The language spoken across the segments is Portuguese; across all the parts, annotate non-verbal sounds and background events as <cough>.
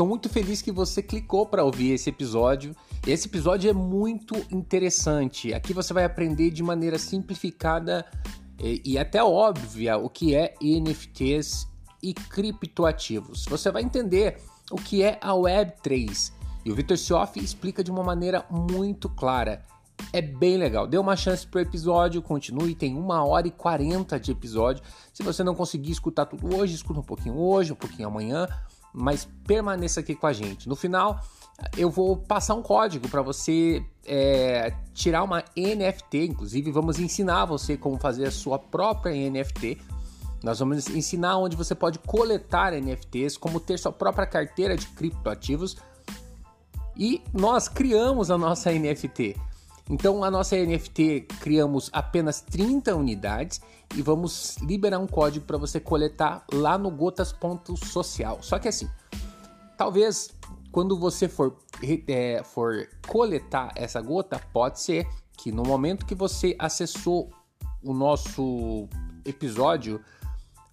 Estou muito feliz que você clicou para ouvir esse episódio. Esse episódio é muito interessante. Aqui você vai aprender de maneira simplificada e, até óbvia o que é NFTs e criptoativos. Você vai entender o que é a Web3 e o Victor Sioff explica de uma maneira muito clara. É bem legal. Dê uma chance pro episódio, continue, tem uma hora e quarenta de episódio. Se você não conseguir escutar tudo hoje, escuta um pouquinho hoje, um pouquinho amanhã, mas permaneça aqui com a gente. No final, eu vou passar um código para você é, tirar uma NFT, inclusive vamos ensinar você como fazer a sua própria NFT. Nós vamos ensinar onde você pode coletar NFTs, como ter sua própria carteira de criptoativos. E nós criamos a nossa NFT. Então, a nossa NFT criamos apenas 30 unidades e vamos liberar um código para você coletar lá no gotas.social. Só que assim, talvez quando você for, é, for coletar essa gota, pode ser que no momento que você acessou o nosso episódio,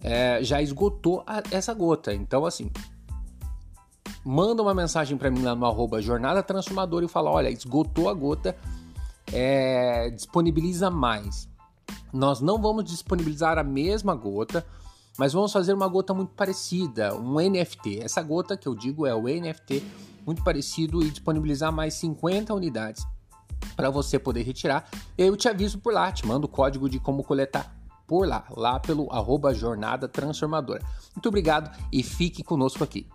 é, já esgotou a, essa gota. Então, assim, manda uma mensagem para mim lá no arroba Jornada Transformadora e fala: olha, esgotou a gota é, disponibiliza mais. Nós não vamos disponibilizar a mesma gota, mas vamos fazer uma gota muito parecida, um NFT. Essa gota que eu digo é o NFT, muito parecido e disponibilizar mais 50 unidades para você poder retirar. Eu te aviso por lá, te mando o código de como coletar por lá, lá pelo arroba Jornada Transformadora. Muito obrigado e fique conosco aqui.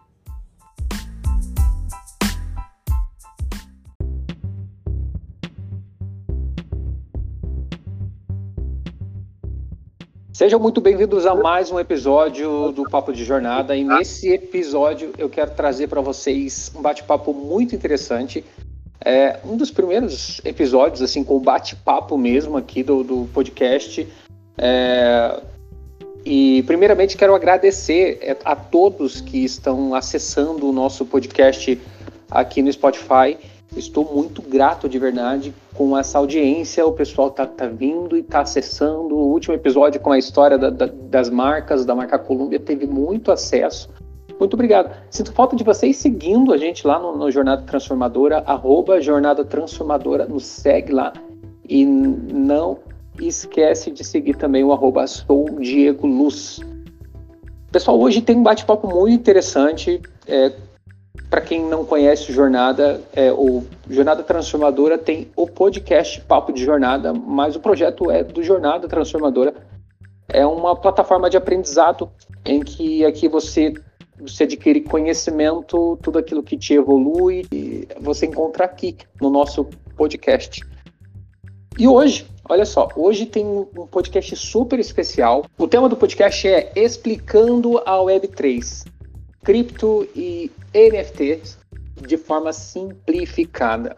Sejam muito bem-vindos a mais um episódio do Papo de Jornada. E nesse episódio eu quero trazer para vocês um bate-papo muito interessante. É um dos primeiros episódios, assim, com bate-papo mesmo aqui do, do podcast. É... E, primeiramente, quero agradecer a todos que estão acessando o nosso podcast aqui no Spotify. Estou muito grato de verdade com essa audiência. O pessoal tá, tá vindo e tá acessando. O último episódio com a história da, da, das marcas, da marca Columbia, teve muito acesso. Muito obrigado. Sinto falta de vocês seguindo a gente lá no, no Jornada Transformadora, arroba Jornada Transformadora, nos segue lá. E não esquece de seguir também o arroba Sou Diego Luz. Pessoal, hoje tem um bate-papo muito interessante. É, para quem não conhece Jornada, é, o Jornada Transformadora tem o podcast Papo de Jornada, mas o projeto é do Jornada Transformadora. É uma plataforma de aprendizado em que aqui você você adquire conhecimento, tudo aquilo que te evolui, você encontra aqui no nosso podcast. E hoje, olha só, hoje tem um podcast super especial. O tema do podcast é Explicando a Web3 cripto e NFTs de forma simplificada.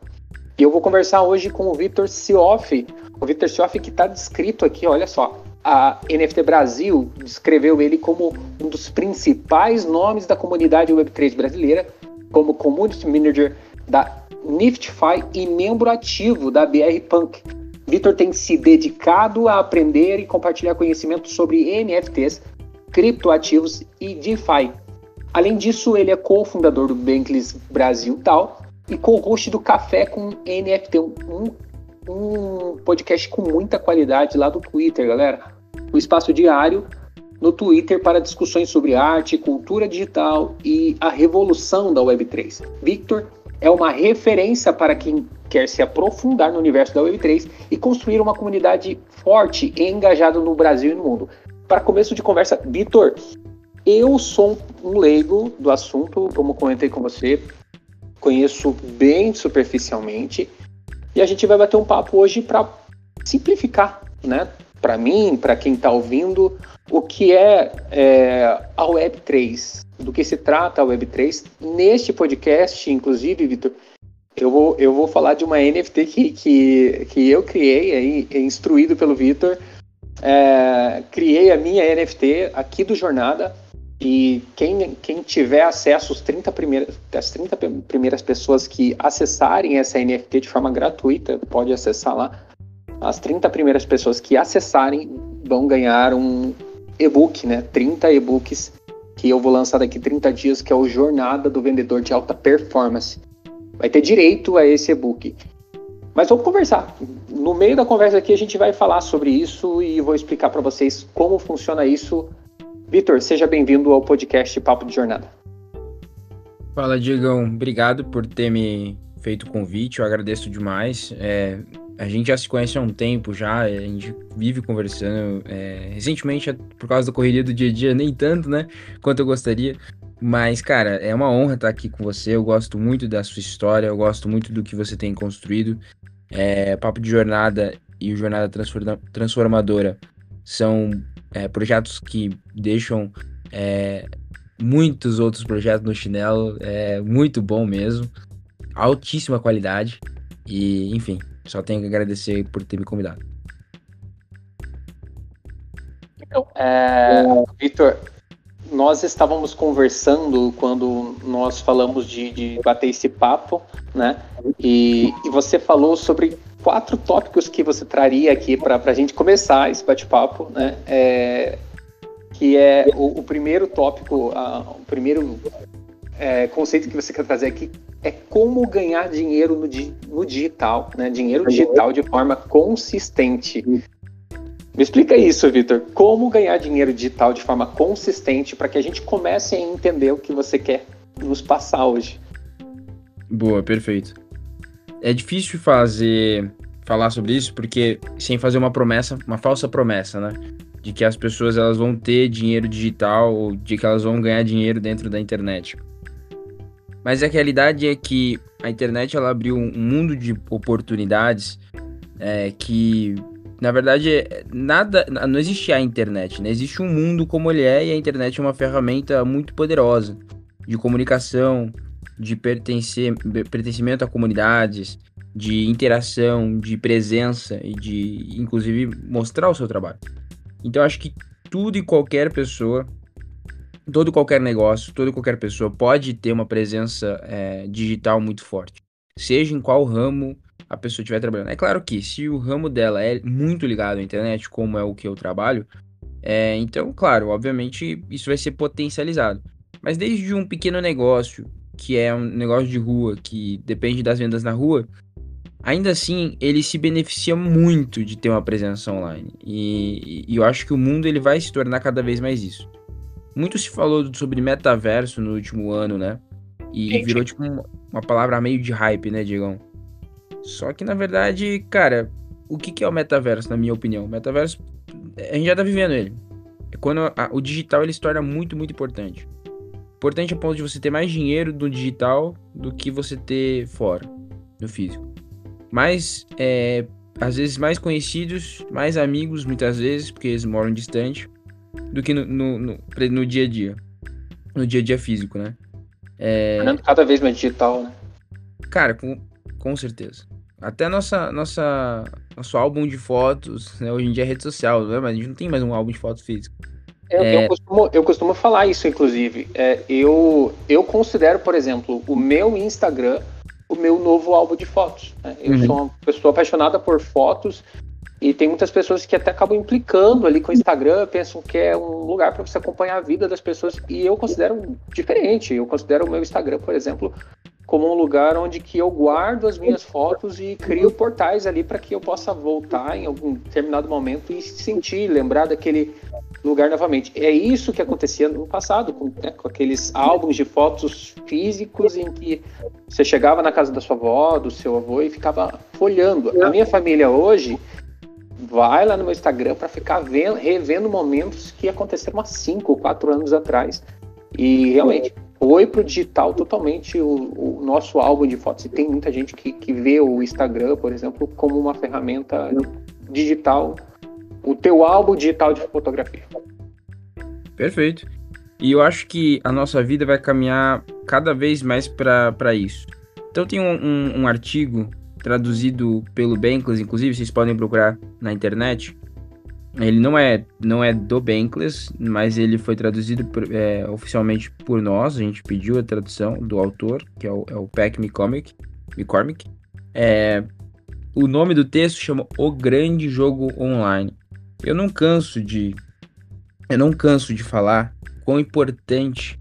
E eu vou conversar hoje com o Victor Sioff. O Victor Sioff que está descrito aqui, olha só. A NFT Brasil descreveu ele como um dos principais nomes da comunidade Web3 brasileira, como Community Manager da Niftify e membro ativo da BR Punk. Victor tem se dedicado a aprender e compartilhar conhecimento sobre NFTs, criptoativos e DeFi, Além disso, ele é cofundador do Bankless Brasil tal e co-host do Café com NFT, um, um podcast com muita qualidade lá do Twitter, galera. O espaço diário no Twitter para discussões sobre arte, cultura digital e a revolução da Web3. Victor é uma referência para quem quer se aprofundar no universo da Web3 e construir uma comunidade forte e engajada no Brasil e no mundo. Para começo de conversa, Victor, eu sou um leigo do assunto, como comentei com você, conheço bem superficialmente, e a gente vai bater um papo hoje para simplificar, né? Para mim, para quem está ouvindo, o que é, é, a Web3, do que se trata a Web3. Neste podcast, inclusive, Vitor, eu vou, eu vou falar de uma NFT que, que, que eu criei, aí, instruído pelo Vitor. É, criei a minha NFT aqui do Jornada, e quem, quem tiver acesso às 30 primeiras, as 30 primeiras pessoas que acessarem essa NFT de forma gratuita, pode acessar lá. As 30 primeiras pessoas que acessarem vão ganhar um e-book, né? 30 e-books que eu vou lançar daqui 30 dias, que é o Jornada do Vendedor de Alta Performance. Vai ter direito a esse e-book. Mas vamos conversar. No meio da conversa aqui a gente vai falar sobre isso e vou explicar para vocês como funciona isso. Vitor, seja bem-vindo ao podcast Papo de Jornada. Fala, Diegão. Obrigado por ter me feito o convite. Eu agradeço demais. É, a gente já se conhece há um tempo já, a gente vive conversando. É, recentemente, por causa da correria do dia a dia, nem tanto, né? Quanto eu gostaria. Mas, cara, é uma honra estar aqui com você. Eu gosto muito da sua história, eu gosto muito do que você tem construído. É, Papo de Jornada e o Jornada Transformadora são é, projetos que deixam é, muitos outros projetos no chinelo. É muito bom mesmo. Altíssima qualidade. E, enfim, só tenho que agradecer por ter me convidado. Então, é, Vitor, nós estávamos conversando quando nós falamos de, de bater esse papo, né? E, e, você falou sobre quatro tópicos que você traria aqui para a gente começar esse bate-papo, né? É, que é o, o primeiro tópico, a, o primeiro é, conceito que você quer trazer aqui é como ganhar dinheiro no, no digital, né? Dinheiro digital de forma consistente. Me explica isso, Vitor. Como ganhar dinheiro digital de forma consistente para que a gente comece a entender o que você quer nos passar hoje. Boa, perfeito. É difícil fazer falar sobre isso porque sem fazer uma promessa, uma falsa promessa, né? De que as pessoas elas vão ter dinheiro digital ou de que elas vão ganhar dinheiro dentro da internet. Mas a realidade é que a internet ela abriu um mundo de oportunidades é, que na verdade, nada, não existe a internet, né? Existe um mundo como ele é e a internet é uma ferramenta muito poderosa de comunicação, de pertencer, pertencimento a comunidades, de interação, de presença e de, inclusive, mostrar o seu trabalho. Então, acho que tudo e qualquer pessoa, todo e qualquer negócio, toda qualquer pessoa pode ter uma presença é, digital muito forte, seja em qual ramo a pessoa estiver trabalhando. É claro que se o ramo dela é muito ligado à internet, como é o que eu trabalho, é, então, claro, obviamente isso vai ser potencializado. Mas desde um pequeno negócio, que é um negócio de rua, que depende das vendas na rua, ainda assim ele se beneficia muito de ter uma presença online. E, e eu acho que o mundo ele vai se tornar cada vez mais isso. Muito se falou sobre metaverso no último ano, né? E virou tipo uma palavra meio de hype, né, Diegão? Só que, na verdade, cara, o que, que é o metaverso, na minha opinião? O metaverso, a gente já tá vivendo ele. É quando a, o digital ele se torna muito, muito importante. Importante a ponto de você ter mais dinheiro do digital do que você ter fora, no físico. Mais, é, às vezes, mais conhecidos, mais amigos, muitas vezes, porque eles moram distante, do que no, no, no, no dia a dia. No dia a dia físico, né? É... Cada vez mais digital, né? Cara, com, com certeza. Até nossa, nossa, nosso álbum de fotos, né? Hoje em dia é rede social, né? mas a gente não tem mais um álbum de fotos físico. É, é... Eu, costumo, eu costumo falar isso, inclusive. É, eu, eu considero, por exemplo, o meu Instagram o meu novo álbum de fotos. Né? Eu uhum. sou uma pessoa apaixonada por fotos e tem muitas pessoas que até acabam implicando ali com o Instagram, pensam que é um lugar para você acompanhar a vida das pessoas e eu considero diferente. Eu considero o meu Instagram, por exemplo, como um lugar onde que eu guardo as minhas fotos e crio portais ali para que eu possa voltar em algum determinado momento e sentir, lembrar daquele lugar novamente. É isso que acontecia no passado, com, né, com aqueles álbuns de fotos físicos em que você chegava na casa da sua avó, do seu avô e ficava folhando. A minha família hoje vai lá no meu Instagram para ficar vendo, revendo momentos que aconteceram há cinco ou quatro anos atrás. E realmente foi pro digital totalmente o, o, nosso álbum de fotos. E tem muita gente que, que vê o Instagram, por exemplo, como uma ferramenta digital, o teu álbum digital de fotografia. Perfeito. E eu acho que a nossa vida vai caminhar cada vez mais para isso. Então tem um, um, um artigo traduzido pelo Bankless, inclusive vocês podem procurar na internet, ele não é, não é do Bankless, mas ele foi traduzido por, é, oficialmente por nós. A gente pediu a tradução do autor, que é o, é o Peck McCormick. McCormick. É, o nome do texto chama O Grande Jogo Online. Eu não canso de eu não canso de falar quão importante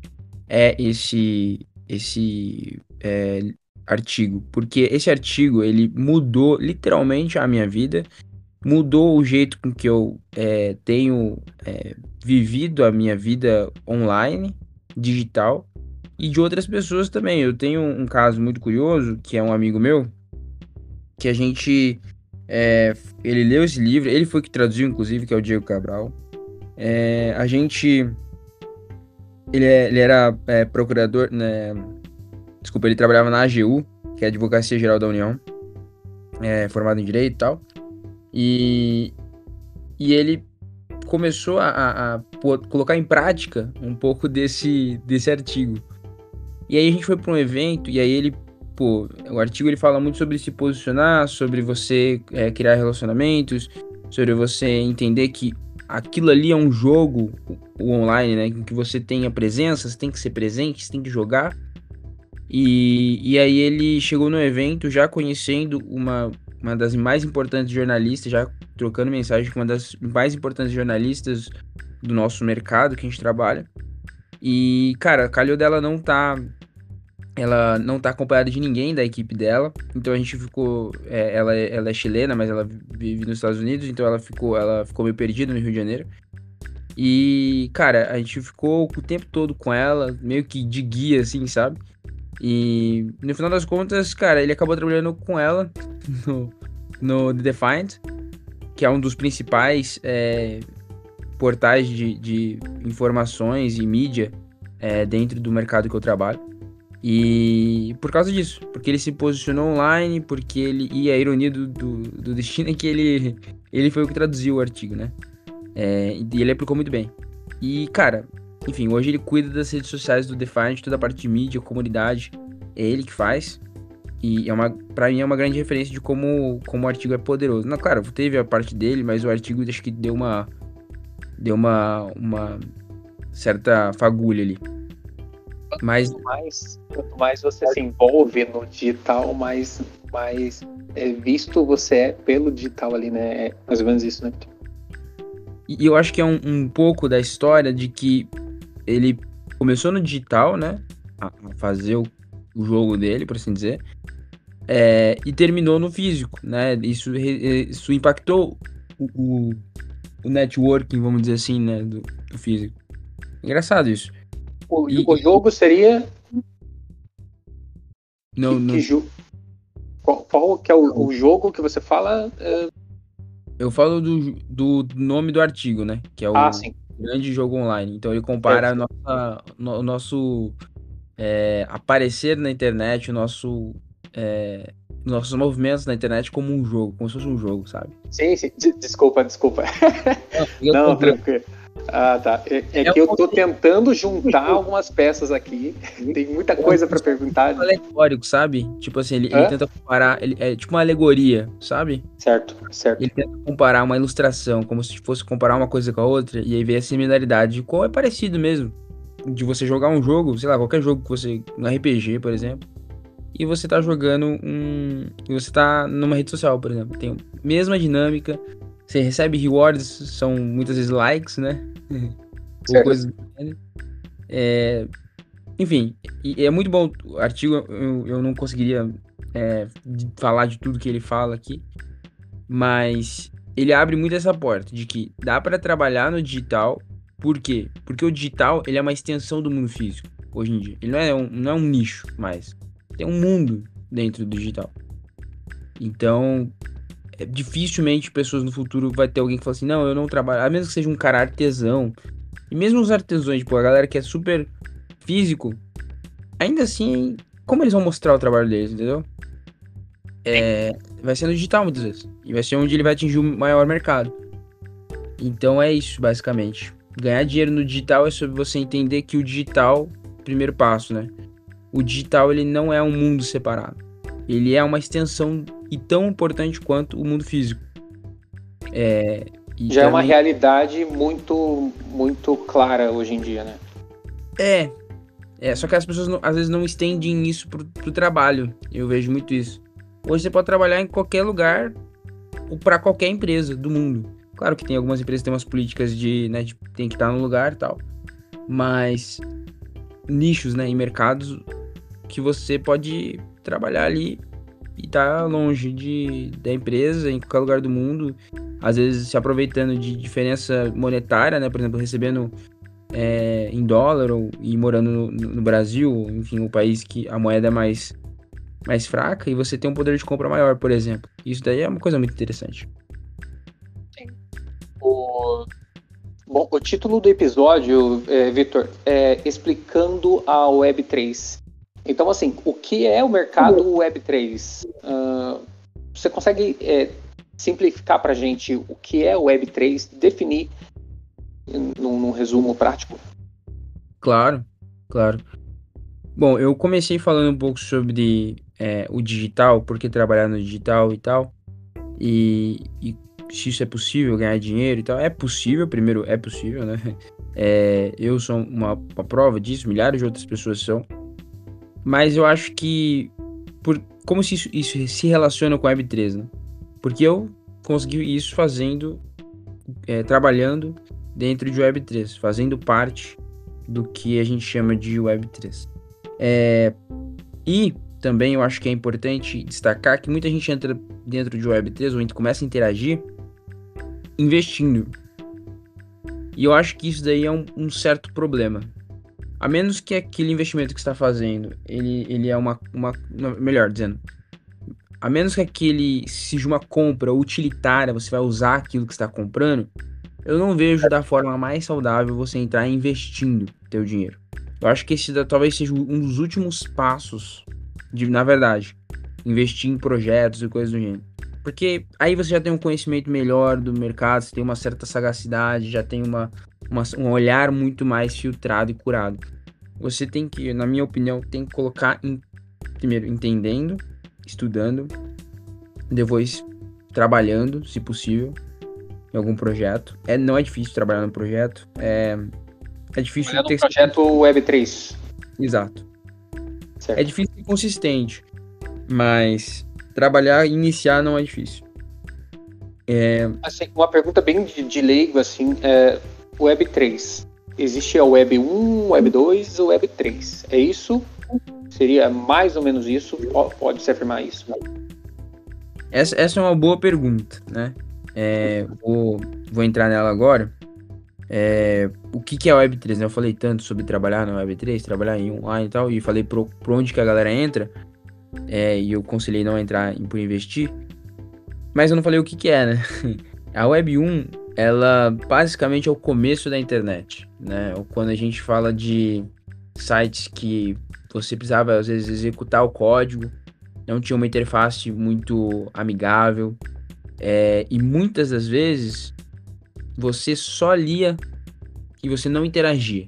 é esse, esse é, artigo, porque esse artigo ele mudou literalmente a minha vida, mudou o jeito com que eu é, tenho é, vivido a minha vida online, digital, e de outras pessoas também. Eu tenho um caso muito curioso, que é um amigo meu, que a gente. É, ele leu esse livro, ele foi que traduziu, inclusive, que é o Diego Cabral. É, a gente. Ele, é, ele era é, procurador. Né, desculpa, ele trabalhava na AGU, que é a Advocacia Geral da União, é, formado em Direito e tal. E, e ele começou a, a, a, colocar em prática um pouco desse, desse artigo. E aí a gente foi para um evento e aí ele, pô, o artigo ele fala muito sobre se posicionar, sobre você é, criar relacionamentos, sobre você entender que aquilo ali é um jogo, o online, né, que você tenha presença, você tem que ser presente, você tem que jogar. E, e aí ele chegou no evento já conhecendo uma, uma das mais importantes jornalistas, já trocando mensagem com uma das mais importantes jornalistas do nosso mercado que a gente trabalha. E, cara, calhou dela não tá. Ela não tá acompanhada de ninguém da equipe dela. Então a gente ficou. É, ela, ela é chilena, mas ela vive nos Estados Unidos, então ela ficou, ela ficou meio perdida no Rio de Janeiro. E, cara, a gente ficou o tempo todo com ela, meio que de guia, assim, sabe? E no final das contas, cara, ele acabou trabalhando com ela <laughs> no, no The Defiant, que é um dos principais é, portais de, de informações e mídia é, dentro do mercado que eu trabalho. E por causa disso, porque ele se posicionou online, porque ele. E a ironia do, do, do destino é que ele, ele foi o que traduziu o artigo, né? É, e ele aplicou muito bem. E, cara, enfim, hoje ele cuida das redes sociais do Defiant, toda a parte de mídia, comunidade. É ele que faz. E é uma, pra mim é uma grande referência de como, como o artigo é poderoso. Não, claro, teve a parte dele, mas o artigo acho que deu uma, deu uma, uma certa fagulha ali. Mas... Quanto, mais, quanto mais você se envolve no digital, mais, mais é, visto você é pelo digital ali, né? É mais ou menos isso, né? E eu acho que é um, um pouco da história de que ele começou no digital, né? A fazer o, o jogo dele, por assim dizer. É, e terminou no físico, né? Isso, isso impactou o, o, o networking, vamos dizer assim, né, do, do físico. Engraçado isso. O, e, o jogo seria. Não, que, não... Que jo... qual, qual, que é o, o, jogo que você fala? É... Eu falo do, do nome do artigo, né? Que é o ah, grande jogo online. Então ele compara é. nossa, no, o nosso é, aparecer na internet, o nosso é, nossos movimentos na internet como um jogo, como se fosse um jogo, sabe? Sim, sim. Desculpa, desculpa. Não, Não tranquilo. Ah, tá. É, é, é que eu tô tentando juntar algumas peças aqui. Tem muita coisa para perguntar. É alegórico, sabe? Tipo assim, ele, ele, tenta comparar. Ele, é tipo uma alegoria, sabe? Certo, certo. Ele tenta comparar uma ilustração, como se fosse comparar uma coisa com a outra, e aí ver a similaridade. Qual é parecido mesmo? De você jogar um jogo, sei lá, qualquer jogo que você. Um RPG, por exemplo e você tá jogando um. E você tá numa rede social, por exemplo. Tem a mesma dinâmica. Você recebe rewards, são muitas vezes likes, né? <laughs> Ou coisas é, Enfim, é muito bom o artigo. Eu, eu não conseguiria é, falar de tudo que ele fala aqui. Mas ele abre muito essa porta de que dá para trabalhar no digital. Por quê? Porque o digital ele é uma extensão do mundo físico hoje em dia. Ele não é um, não é um nicho mais tem um mundo dentro do digital. Então, dificilmente pessoas no futuro vai ter alguém que fala assim, não, eu não trabalho, a menos que seja um cara artesão. E mesmo os artesãos, tipo, a galera que é super físico, ainda assim, como eles vão mostrar o trabalho deles, entendeu? É, vai ser no digital muitas vezes. E vai ser onde ele vai atingir o maior mercado. Então é isso, basicamente. Ganhar dinheiro no digital é sobre você entender que o digital, primeiro passo, né? o digital ele não é um mundo separado. Ele é uma extensão e tão importante quanto o mundo físico. É, Já é uma realidade muito, muito clara hoje em dia, né? É. É, só que as pessoas não, às vezes não estendem isso pro, pro trabalho. Eu vejo muito isso. Hoje você pode trabalhar em qualquer lugar ou para qualquer empresa do mundo. Claro que tem algumas empresas que têm umas políticas de, né, de tem que estar no lugar e tal. mas nichos, né, em mercados que você pode trabalhar ali e tá longe de, da empresa, em qualquer lugar do mundo, às vezes se aproveitando de diferença monetária, né, por exemplo, recebendo é, em dólar ou, e morando no, no, Brasil, enfim, o país que a moeda é mais, mais fraca e você tem um poder de compra maior, por exemplo. Isso daí é uma coisa muito interessante. Sim. O... Bom, o título do episódio, é, Vitor, é Explicando a Web3. Então, assim, o que é o mercado Web3? Uh, você consegue é, simplificar para a gente o que é o Web3, definir num, num resumo prático? Claro, claro. Bom, eu comecei falando um pouco sobre é, o digital, porque trabalhar no digital e tal, e, e, se isso é possível, ganhar dinheiro e tal. É possível, primeiro, é possível, né? <laughs> É, eu sou uma, uma, prova disso, milhares de outras pessoas são. Mas eu acho que, por, como se isso, isso se relaciona com a Web3, né? Porque eu consegui isso fazendo, é, trabalhando dentro de Web3, fazendo parte do que a gente chama de Web3. É, e também eu acho que é importante destacar que muita gente entra dentro de Web3 ou começa a interagir investindo. E eu acho que isso daí é um, um certo problema. A menos que aquele investimento que está fazendo, ele, ele é uma, uma. Melhor dizendo, a menos que aquele seja uma compra utilitária, você vai usar aquilo que está comprando, eu não vejo da forma mais saudável você entrar investindo teu dinheiro. Eu acho que esse talvez seja um dos últimos passos de, na verdade, investir em projetos e coisas do gênero. Porque aí você já tem um conhecimento melhor do mercado, você tem uma certa sagacidade, já tem uma, uma, um olhar muito mais filtrado e curado. Você tem que, na minha opinião, tem que colocar em, primeiro entendendo, estudando, depois trabalhando, se possível, em algum projeto. É, não é difícil trabalhar no projeto. É, é difícil Trabalhar ter... no projeto Web3. Exato. Certo. É difícil e consistente. Mas trabalhar e iniciar não é difícil. É... Assim, uma pergunta bem de, de leigo, assim, é, Web3. Existe a Web 1, Web 2 ou Web 3? É isso? Seria mais ou menos isso? Pode-se afirmar isso? Essa, essa é uma boa pergunta, né? É, vou, vou entrar nela agora. É, o que, que é a Web3? Né? Eu falei tanto sobre trabalhar na Web3, trabalhar em online e tal, e falei por, onde que a galera entra, é, e eu conselhei não entrar em por investir, mas eu não falei o que, que é, né? <laughs> A Web 1, ela basicamente é o começo da internet, né? Quando a gente fala de sites que você precisava às vezes executar o código, não tinha uma interface muito amigável, é, e muitas das vezes você só lia e você não interagia.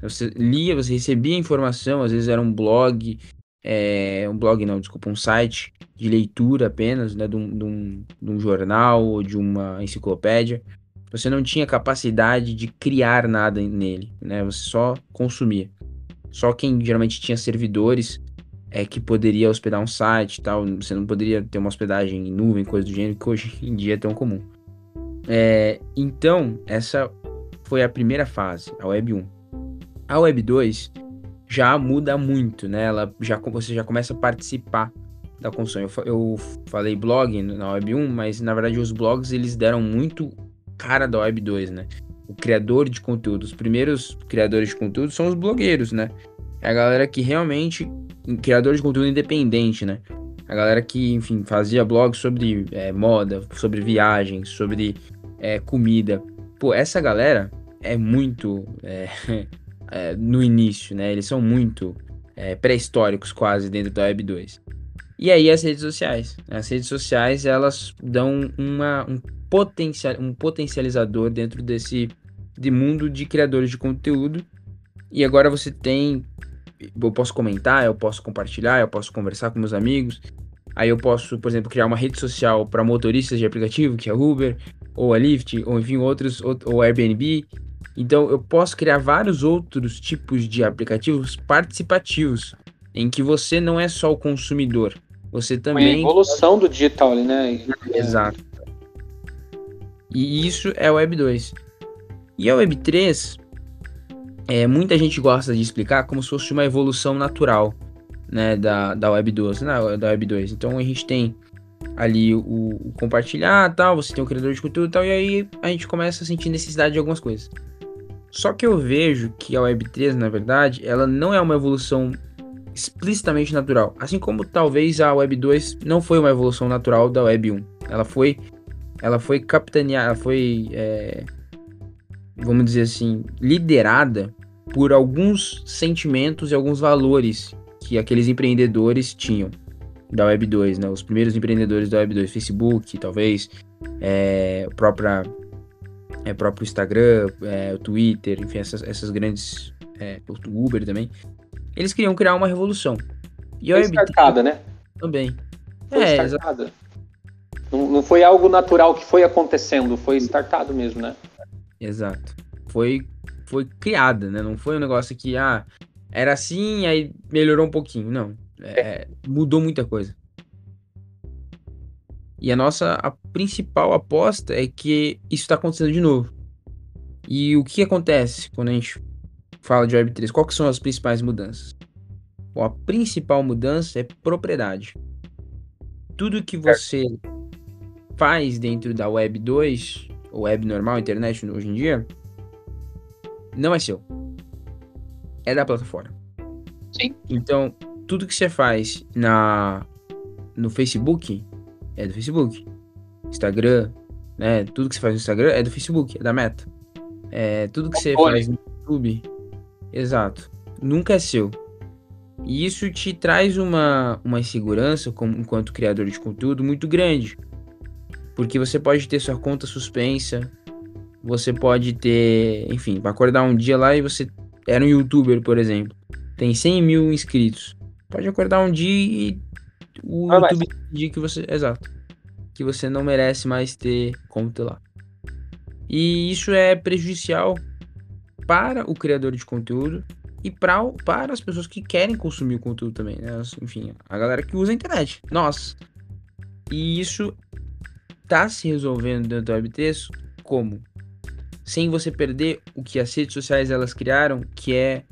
Você lia, você recebia informação, às vezes era um blog, é, um blog não, desculpa, um site de leitura apenas, né, de um, de, um, de um jornal ou de uma enciclopédia. Você não tinha capacidade de criar nada nele, né? Você só consumia. Só quem geralmente tinha servidores é que poderia hospedar um site e tal. Você não poderia ter uma hospedagem em nuvem, coisa do gênero, que hoje em dia é tão comum. É, então, essa foi a primeira fase, a Web 1. A Web 2 já muda muito, né? Ela já, você já começa a participar da construção. Eu, eu falei blog na Web 1, mas na verdade os blogs eles deram muito cara da Web 2, né? O criador de conteúdo, os primeiros criadores de conteúdo são os blogueiros, né? É a galera que realmente criador de conteúdo independente, né? A galera que, enfim, fazia blogs sobre é, moda, sobre viagens, sobre é, comida. Pô, essa galera é muito é, <laughs> é no início, né? Eles são muito é, pré-históricos quase dentro da Web 2. E aí as redes sociais. As redes sociais, elas dão uma, um, potencial, um potencializador dentro desse de mundo de criadores de conteúdo. E agora você tem eu posso comentar, eu posso compartilhar, eu posso conversar com meus amigos. Aí eu posso, por exemplo, criar uma rede social para motoristas de aplicativo, que é Uber, ou a Lyft, ou enfim, outros, ou Airbnb. Então eu posso criar vários outros tipos de aplicativos participativos, em que você não é só o consumidor, você também. A evolução do digital, né? Exato. E isso é o Web 2. E a Web 3 é, muita gente gosta de explicar como se fosse uma evolução natural né, da, da Web 2, né, da Web 2. Então a gente tem ali o, o, compartilhar tal, você tem o criador de conteúdo e tal, e aí a gente começa a sentir necessidade de algumas coisas. Só que eu vejo que a Web 3, na verdade, ela não é uma evolução explicitamente natural. Assim como talvez a Web 2 não foi uma evolução natural da Web 1. Ela foi. Ela foi capitaneada, foi. É, vamos dizer assim, liderada por alguns sentimentos e alguns valores que aqueles empreendedores tinham da Web 2, né? Os primeiros empreendedores da Web 2, Facebook, talvez, é, própria, é, próprio Instagram, é, o Twitter, enfim, essas, essas grandes, é, o Uber também, eles queriam criar uma revolução. E foi startada, né? Também. Foi é, startada. Não, não foi algo natural que foi acontecendo, foi startado mesmo, né? Exato. Foi, foi criada, né? Não foi um negócio que, ah, era assim, aí melhorou um pouquinho. Não. É, é, mudou muita coisa. E a nossa a principal aposta é que isso está acontecendo de novo. E o que acontece quando a gente fala de Web3? Quais são as principais mudanças? Bom, a principal mudança é propriedade. Tudo que você faz dentro da Web 2, ou Web normal, internet hoje em dia, não é seu. É da plataforma. Sim. Então, tudo que você faz na no Facebook é do Facebook. Instagram, né? Tudo que você faz no Instagram é do Facebook, é da Meta. É, tudo que você faz no YouTube, exato, nunca é seu. E isso te traz uma, uma insegurança como, enquanto criador de conteúdo muito grande. Porque você pode ter sua conta suspensa, você pode ter, enfim, acordar um dia lá e você era um youtuber, por exemplo, tem 100 mil inscritos. Pode acordar um dia e o ah, YouTube decidir que você. Exato. Que você não merece mais ter conta lá. E isso é prejudicial para o criador de conteúdo e pra, para as pessoas que querem consumir o conteúdo também, né? Enfim, a galera que usa a internet. Nós. E isso tá se resolvendo dentro do Web3 como? Sem você perder o que as redes sociais elas criaram, que é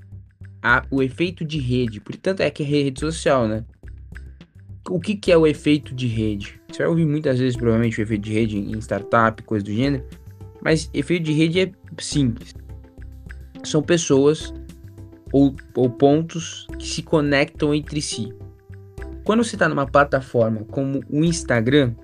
a, o efeito de rede. Portanto, é que é rede social, né? O que, que é o efeito de rede? Você vai ouvir muitas vezes, provavelmente, o efeito de rede em startup, coisa do gênero. Mas efeito de rede é simples. São pessoas ou, ou pontos que se conectam entre si. Quando você está numa plataforma como o Instagram,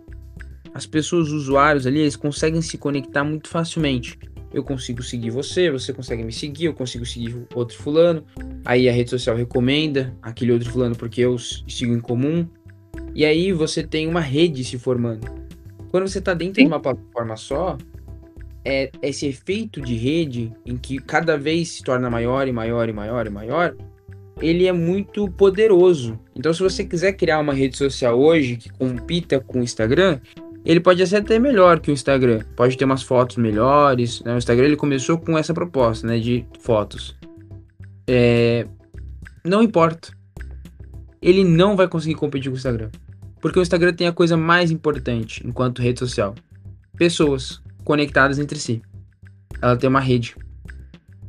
as pessoas, os usuários ali, eles conseguem se conectar muito facilmente eu consigo seguir você, você consegue me seguir, eu consigo seguir outro fulano. Aí a rede social recomenda aquele outro fulano porque eu sigo em comum. E aí você tem uma rede se formando. Quando você está dentro Sim. de uma plataforma só, é esse efeito de rede em que cada vez se torna maior e maior e maior e maior, ele é muito poderoso. Então, se você quiser criar uma rede social hoje que compita com o Instagram, ele pode ser até melhor que o Instagram. Pode ter umas fotos melhores. Né? O Instagram ele começou com essa proposta, né, de fotos. É... Não importa. Ele não vai conseguir competir com o Instagram. Porque o Instagram tem a coisa mais importante enquanto rede social: pessoas conectadas entre si. Ela tem uma rede.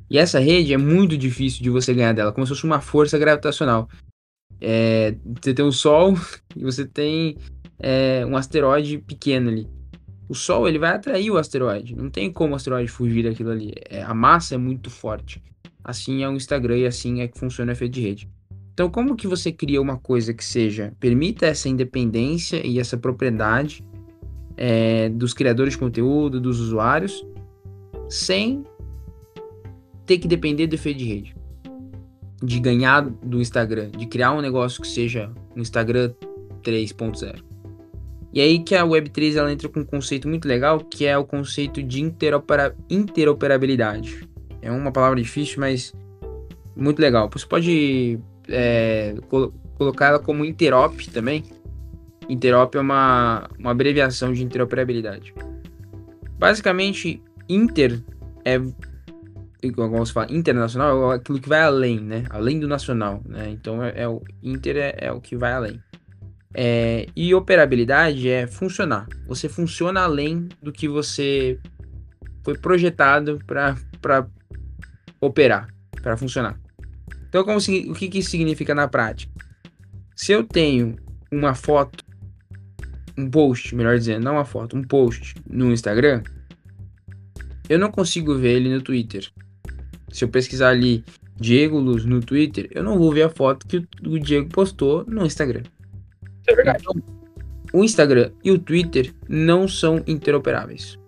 E essa rede é muito difícil de você ganhar dela, como se fosse uma força gravitacional. É, você tem o Sol <laughs> e você tem é, um asteroide pequeno ali. O Sol ele vai atrair o asteroide. Não tem como o asteroide fugir daquilo ali. É, a massa é muito forte. Assim é o Instagram e assim é que funciona o efeito de rede. Então, como que você cria uma coisa que seja permita essa independência e essa propriedade é, dos criadores de conteúdo, dos usuários, sem ter que depender do efeito de rede, de ganhar do Instagram, de criar um negócio que seja um Instagram 3.0. E aí que a Web3 ela entra com um conceito muito legal, que é o conceito de interopera interoperabilidade. É uma palavra difícil, mas muito legal. Você pode é, col colocar ela como interop também. Interop é uma, uma abreviação de interoperabilidade. Basicamente, inter é como se fala, internacional é aquilo que vai além, né? Além do nacional, né? Então é, é o inter é, é o que vai além. É, e operabilidade é funcionar. Você funciona além do que você foi projetado para operar. para funcionar. Então, como, o que, que significa na prática? Se eu tenho uma foto, um post, melhor dizendo, não uma foto, um post no Instagram, eu não consigo ver ele no Twitter. Se eu pesquisar ali Diego Luz no Twitter, eu não vou ver a foto que o Diego postou no Instagram. É verdade. Então, o Instagram e o Twitter não são interoperáveis.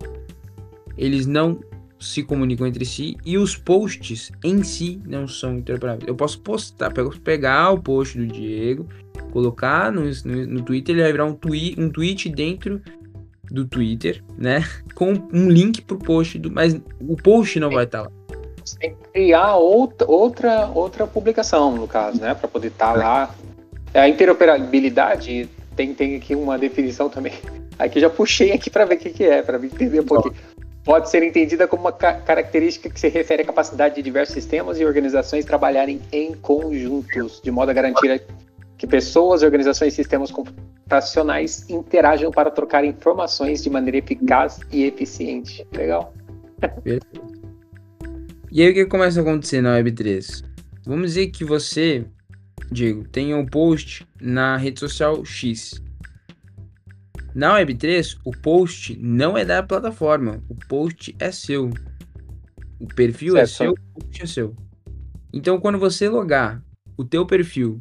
Eles não se comunicam entre si e os posts em si não são interoperáveis. Eu posso postar, pegar o post do Diego, colocar no, no, no Twitter, ele vai virar um, twi um tweet dentro do Twitter, né? <laughs> Com um link pro post, do, mas o post não vai estar tá lá. Você tem que criar outra, outra, outra publicação, no caso, né? Para poder estar tá lá. A interoperabilidade tem, tem aqui uma definição também. Aqui já puxei aqui para ver o que, que é, para entender um pouquinho pode ser entendida como uma ca característica que se refere à capacidade de diversos sistemas e organizações trabalharem em conjuntos, de modo a garantir que pessoas, organizações e sistemas computacionais interajam para trocar informações de maneira eficaz e eficiente. Legal. <laughs> E aí o que começa a acontecer na Web3? Vamos dizer que você, Diego, tenha um post na rede social X. Na Web3, o post não é da plataforma, o post é seu. O perfil é certo. é seu, o post é seu. Então, quando você logar o teu perfil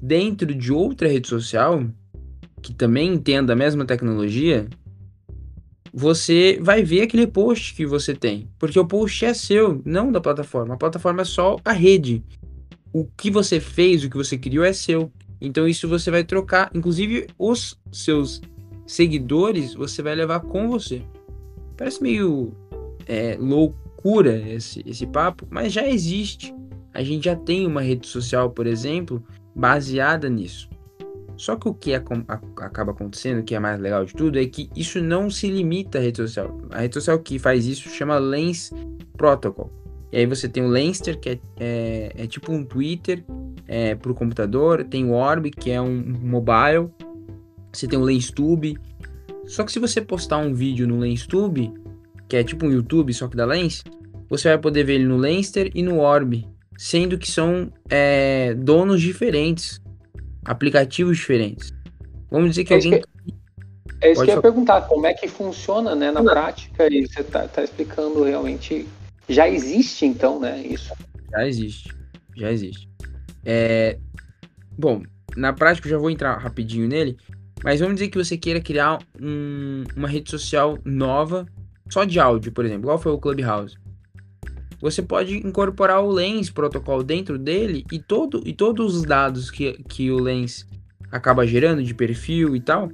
dentro de outra rede social, que também entenda a mesma tecnologia, você vai ver aquele post que você tem. Porque o post é seu, não da plataforma. A plataforma é só a rede. O que você fez, o que você criou é seu. Então isso você vai trocar. Inclusive, os seus seguidores você vai levar com você. Parece meio é, loucura esse, esse papo, mas já existe. A gente já tem uma rede social, por exemplo, baseada nisso. Só que o que acaba acontecendo, que é mais legal de tudo, é que isso não se limita à rede social. A rede social que faz isso chama Lens Protocol. E aí você tem o Lenster, que é, é, é tipo um Twitter é, para o computador. Tem o Orb, que é um mobile. Você tem o LensTube. Só que se você postar um vídeo no LensTube, que é tipo um YouTube, só que da Lens, você vai poder ver ele no Lenster e no Orb, sendo que são é, donos diferentes, aplicativos diferentes. Vamos dizer que é alguém. Que, é isso que eu ia perguntar, como é que funciona né, na prática, e você está tá explicando realmente. Já existe então, né? Isso. Já existe. Já existe. É... Bom, na prática eu já vou entrar rapidinho nele, mas vamos dizer que você queira criar um, uma rede social nova, só de áudio, por exemplo, igual foi o Clubhouse. Você pode incorporar o Lens protocolo dentro dele e, todo, e todos os dados que, que o Lens acaba gerando de perfil e tal,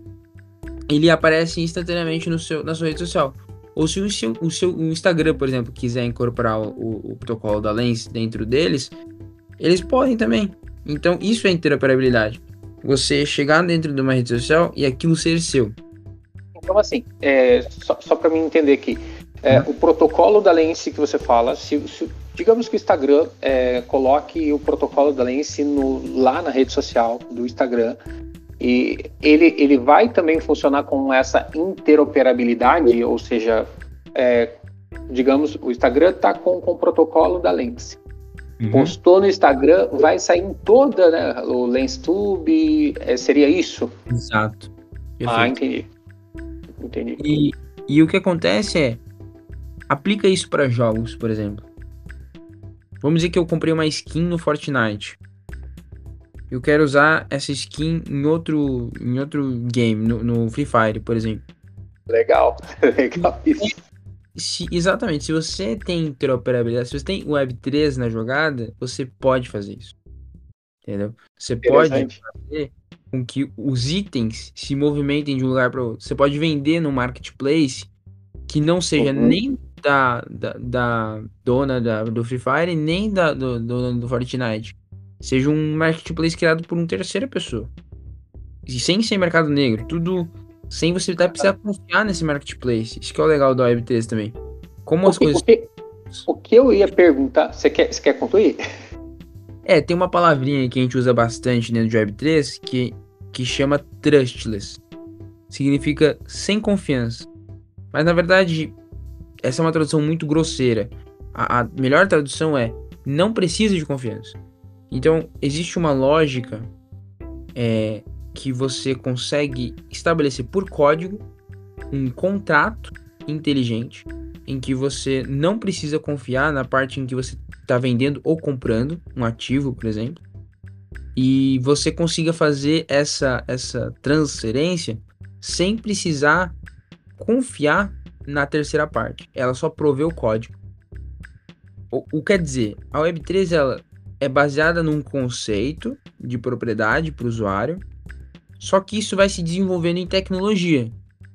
ele aparece instantaneamente no seu, na sua rede social. Ou se o seu, o seu o Instagram, por exemplo, quiser incorporar o, o protocolo da Lens dentro deles, eles podem também. Então, isso é interoperabilidade você chegar dentro de uma rede social e aquilo ser seu. Então, assim, é, só, só para mim entender aqui, é, o protocolo da Lens que você fala, se, se digamos que o Instagram é, coloque o protocolo da Lens no, lá na rede social do Instagram, e ele, ele vai também funcionar com essa interoperabilidade, ou seja, é, digamos, o Instagram está com, com o protocolo da Lens. Uhum. Postou no Instagram, vai sair em toda, né? O LensTube, é, seria isso? Exato. Perfeito. Ah, entendi. Entendi. E, e o que acontece é, aplica isso para jogos, por exemplo. Vamos dizer que eu comprei uma skin no Fortnite. Eu quero usar essa skin em outro, em outro game, no, no Free Fire, por exemplo. Legal, <laughs> legal isso se, exatamente, se você tem interoperabilidade, se você tem Web3 na jogada, você pode fazer isso. Entendeu? Você pode fazer com que os itens se movimentem de um lugar para outro. Você pode vender no marketplace que não seja uhum. nem da, da, da, dona da, do Free Fire, nem da do, do, do Fortnite. Seja um marketplace criado por uma terceira pessoa. E sem ser mercado negro. Tudo sem você até precisar confiar nesse marketplace. Isso que é o legal da Web3 também. Como as coisas. O que, o que eu ia perguntar. Você quer, você quer concluir? É, tem uma palavrinha que a gente usa bastante dentro de Web3 que, que chama trustless. Significa sem confiança. Mas na verdade, essa é uma tradução muito grosseira. A, a melhor tradução é não precisa de confiança. Então, existe uma lógica é, que você consegue estabelecer por código um contrato inteligente em que você não precisa confiar na parte em que você está vendendo ou comprando um ativo, por exemplo, e você consiga fazer essa, essa transferência sem precisar confiar na terceira parte. Ela só provê o código. O, o quer dizer, a Web3 ela é baseada num conceito de propriedade para o usuário, só que isso vai se desenvolvendo em tecnologia.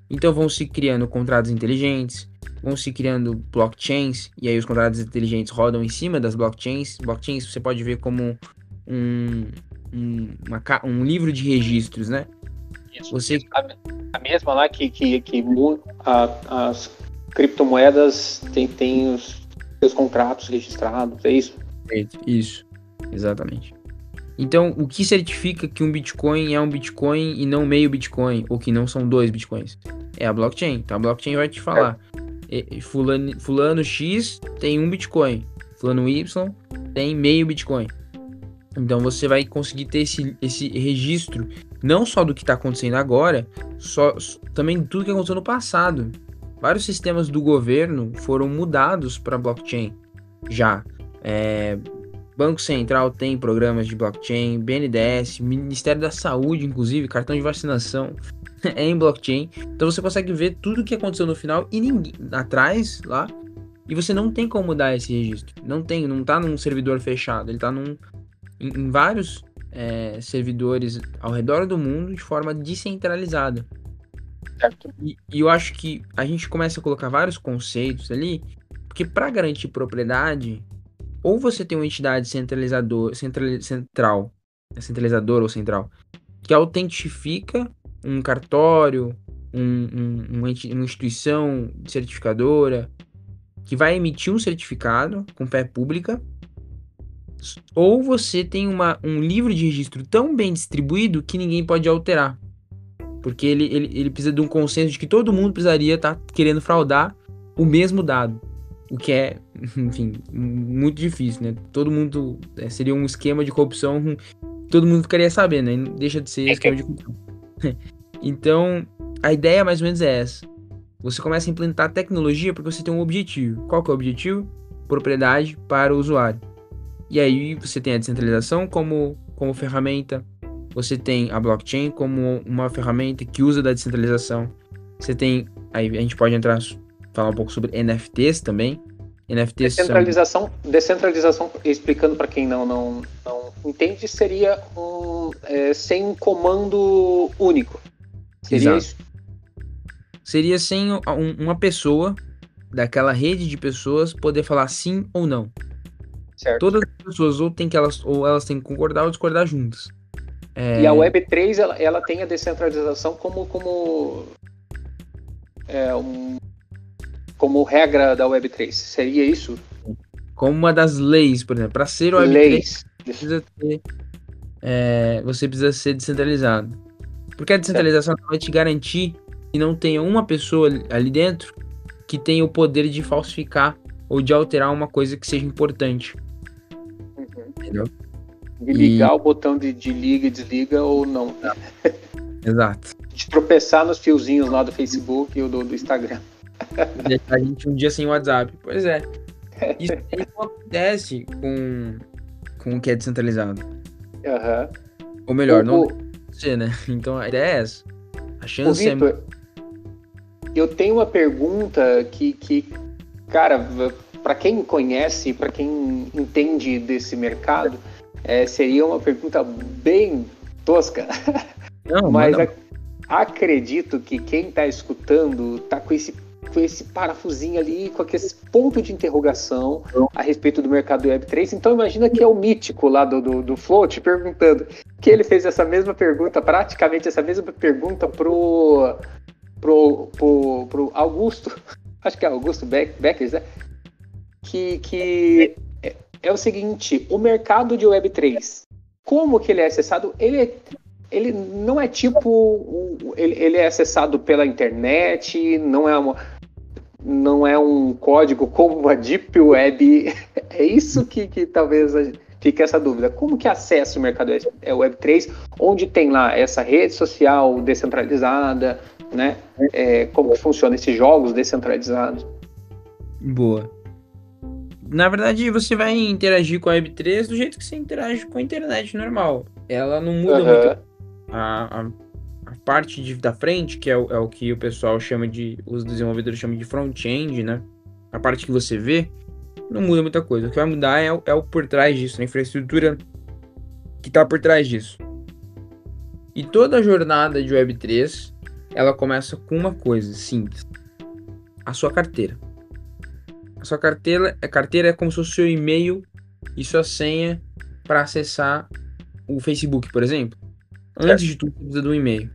Então vão se criando contratos inteligentes, vão se criando blockchains, e aí os contratos inteligentes rodam em cima das blockchains. Blockchains você pode ver como um, um, uma, um livro de registros, né? Isso, você... A, a mesma lá que, que, que a, as criptomoedas têm tem os seus contratos registrados, é isso? Isso, exatamente. Então, o que certifica que um Bitcoin é um Bitcoin e não meio Bitcoin, ou que não são dois Bitcoins? É a blockchain. Então, a blockchain vai te falar: é. fulano, fulano X tem um Bitcoin, fulano Y tem meio Bitcoin. Então, você vai conseguir ter esse, esse registro, não só do que está acontecendo agora, só, também tudo que aconteceu no passado. Vários sistemas do governo foram mudados para blockchain já. É, Banco Central tem programas de blockchain, BNDES, Ministério da Saúde, inclusive, cartão de vacinação <laughs> é em blockchain. Então você consegue ver tudo o que aconteceu no final e ninguém atrás lá. E você não tem como mudar esse registro. Não tem, não tá num servidor fechado. Ele tá num, em, em vários é, servidores ao redor do mundo de forma descentralizada. Certo. E, e eu acho que a gente começa a colocar vários conceitos ali, porque para garantir propriedade, ou você tem uma entidade centralizador, central, central, é centralizadora ou central, que autentifica um cartório, um, um, uma instituição certificadora, que vai emitir um certificado com fé pública, ou você tem uma, um livro de registro tão bem distribuído que ninguém pode alterar. Porque ele, ele, ele precisa de um consenso de que todo mundo precisaria estar tá querendo fraudar o mesmo dado. O que é, <laughs> enfim, muito difícil, né? Todo mundo. É, seria um esquema de corrupção. <laughs> Todo mundo ficaria sabendo, né? Deixa de ser é esquema de corrupção. <laughs> então, a ideia mais ou menos é essa. Você começa a implementar tecnologia porque você tem um objetivo. Qual que é o objetivo? Propriedade para o usuário. E aí você tem a descentralização como, como ferramenta. Você tem a blockchain como uma ferramenta que usa da descentralização. Você tem. Aí a gente pode entrar falar um pouco sobre NFTs também. NFTs descentralização, são... descentralização, explicando para quem não, não, não entende, seria um, é, sem um comando único. Seria Exato. isso? Seria sem um, uma pessoa daquela rede de pessoas poder falar sim ou não. Certo. Todas as pessoas ou tem que elas ou elas têm que concordar ou discordar juntas. É... E a Web3 ela, ela tem a descentralização como como é, um, como regra da Web3. Seria isso? Como uma das leis, por exemplo. Para ser Web3, leis. Precisa ter, é, você precisa ser descentralizado. Porque a descentralização vai te garantir que não tenha uma pessoa ali dentro que tenha o poder de falsificar ou de alterar uma coisa que seja importante. Entendeu? De ligar e... o botão de, de liga e desliga ou não. <laughs> Exato. De tropeçar nos fiozinhos lá do Facebook ou do, do Instagram. Deixar a gente um dia sem WhatsApp. Pois é. <laughs> Isso, não acontece com, com o que é descentralizado. Uhum. Ou melhor, o, não ser, né? <laughs> Então a ideia é essa. A chance é Victor, é. Eu tenho uma pergunta que, que cara, para quem conhece, para quem entende desse mercado, é, seria uma pergunta bem tosca. <laughs> Não, mas ac acredito que quem está escutando está com esse com esse parafusinho ali, com aquele ponto de interrogação a respeito do mercado Web3. Então imagina que é o mítico lá do, do, do Float perguntando que ele fez essa mesma pergunta, praticamente essa mesma pergunta pro, pro, pro, pro Augusto, <laughs> acho que é Augusto Beck, Beckers, né? Que, que é, é o seguinte, o mercado de Web3, como que ele é acessado? Ele ele não é tipo. Ele, ele, é acessado pela internet, não é uma não é um código como a Deep Web. <laughs> É isso que, que talvez fique essa dúvida. Como que acessa o mercado é Web 3, onde tem lá essa rede social descentralizada, né? É, como funciona esses jogos descentralizados? Boa. Na verdade, você vai interagir com a Web3 do jeito que você interage com a internet normal. Ela não muda uhum. muito. A, a, a parte de, da frente, que é o, é o que o pessoal chama de. Os desenvolvedores chamam de front-end, né? A parte que você vê, não muda muita coisa. O que vai mudar é, é o por trás disso, a infraestrutura que está por trás disso. E toda a jornada de Web3, ela começa com uma coisa simples: a sua carteira. Sua carteira, a carteira é como se fosse o seu e-mail e sua senha para acessar o Facebook, por exemplo. Antes é. de tudo, você precisa de um e-mail.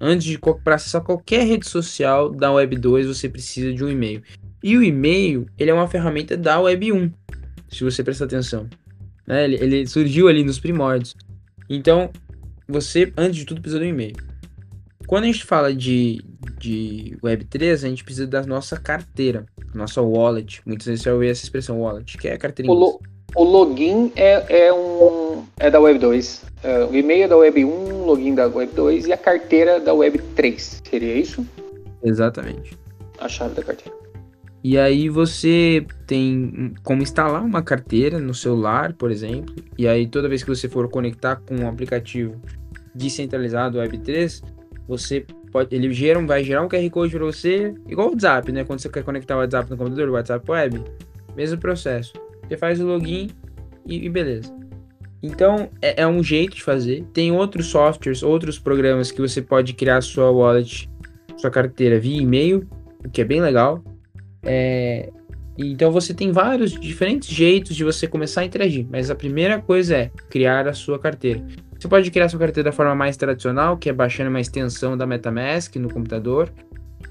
Antes de para acessar qualquer rede social da Web 2, você precisa de um e-mail. E o e-mail, ele é uma ferramenta da Web 1, se você prestar atenção. Né? Ele, ele surgiu ali nos primórdios. Então, você, antes de tudo, precisa do e-mail. Quando a gente fala de, de Web3, a gente precisa da nossa carteira, nossa wallet. Muitas vezes você vai ouvir essa expressão wallet, que é a carteirinha. O, lo, o login é, é, um, é da Web 2. Uh, o e-mail é da Web 1, login da Web 2 e a carteira da Web 3. Seria isso? Exatamente. A chave da carteira. E aí você tem como instalar uma carteira no celular, por exemplo. E aí toda vez que você for conectar com um aplicativo descentralizado Web3, você pode, ele gera, vai gerar um QR Code para você, igual o WhatsApp, né? Quando você quer conectar o WhatsApp no computador, o WhatsApp web, mesmo processo. Você faz o login e, e beleza. Então é, é, um jeito de fazer. Tem outros softwares, outros programas que você pode criar sua wallet, sua carteira via e-mail, o que é bem legal. É, então você tem vários diferentes jeitos de você começar a interagir, mas a primeira coisa é criar a sua carteira. Você pode criar sua carteira da forma mais tradicional, que é baixando uma extensão da MetaMask no computador,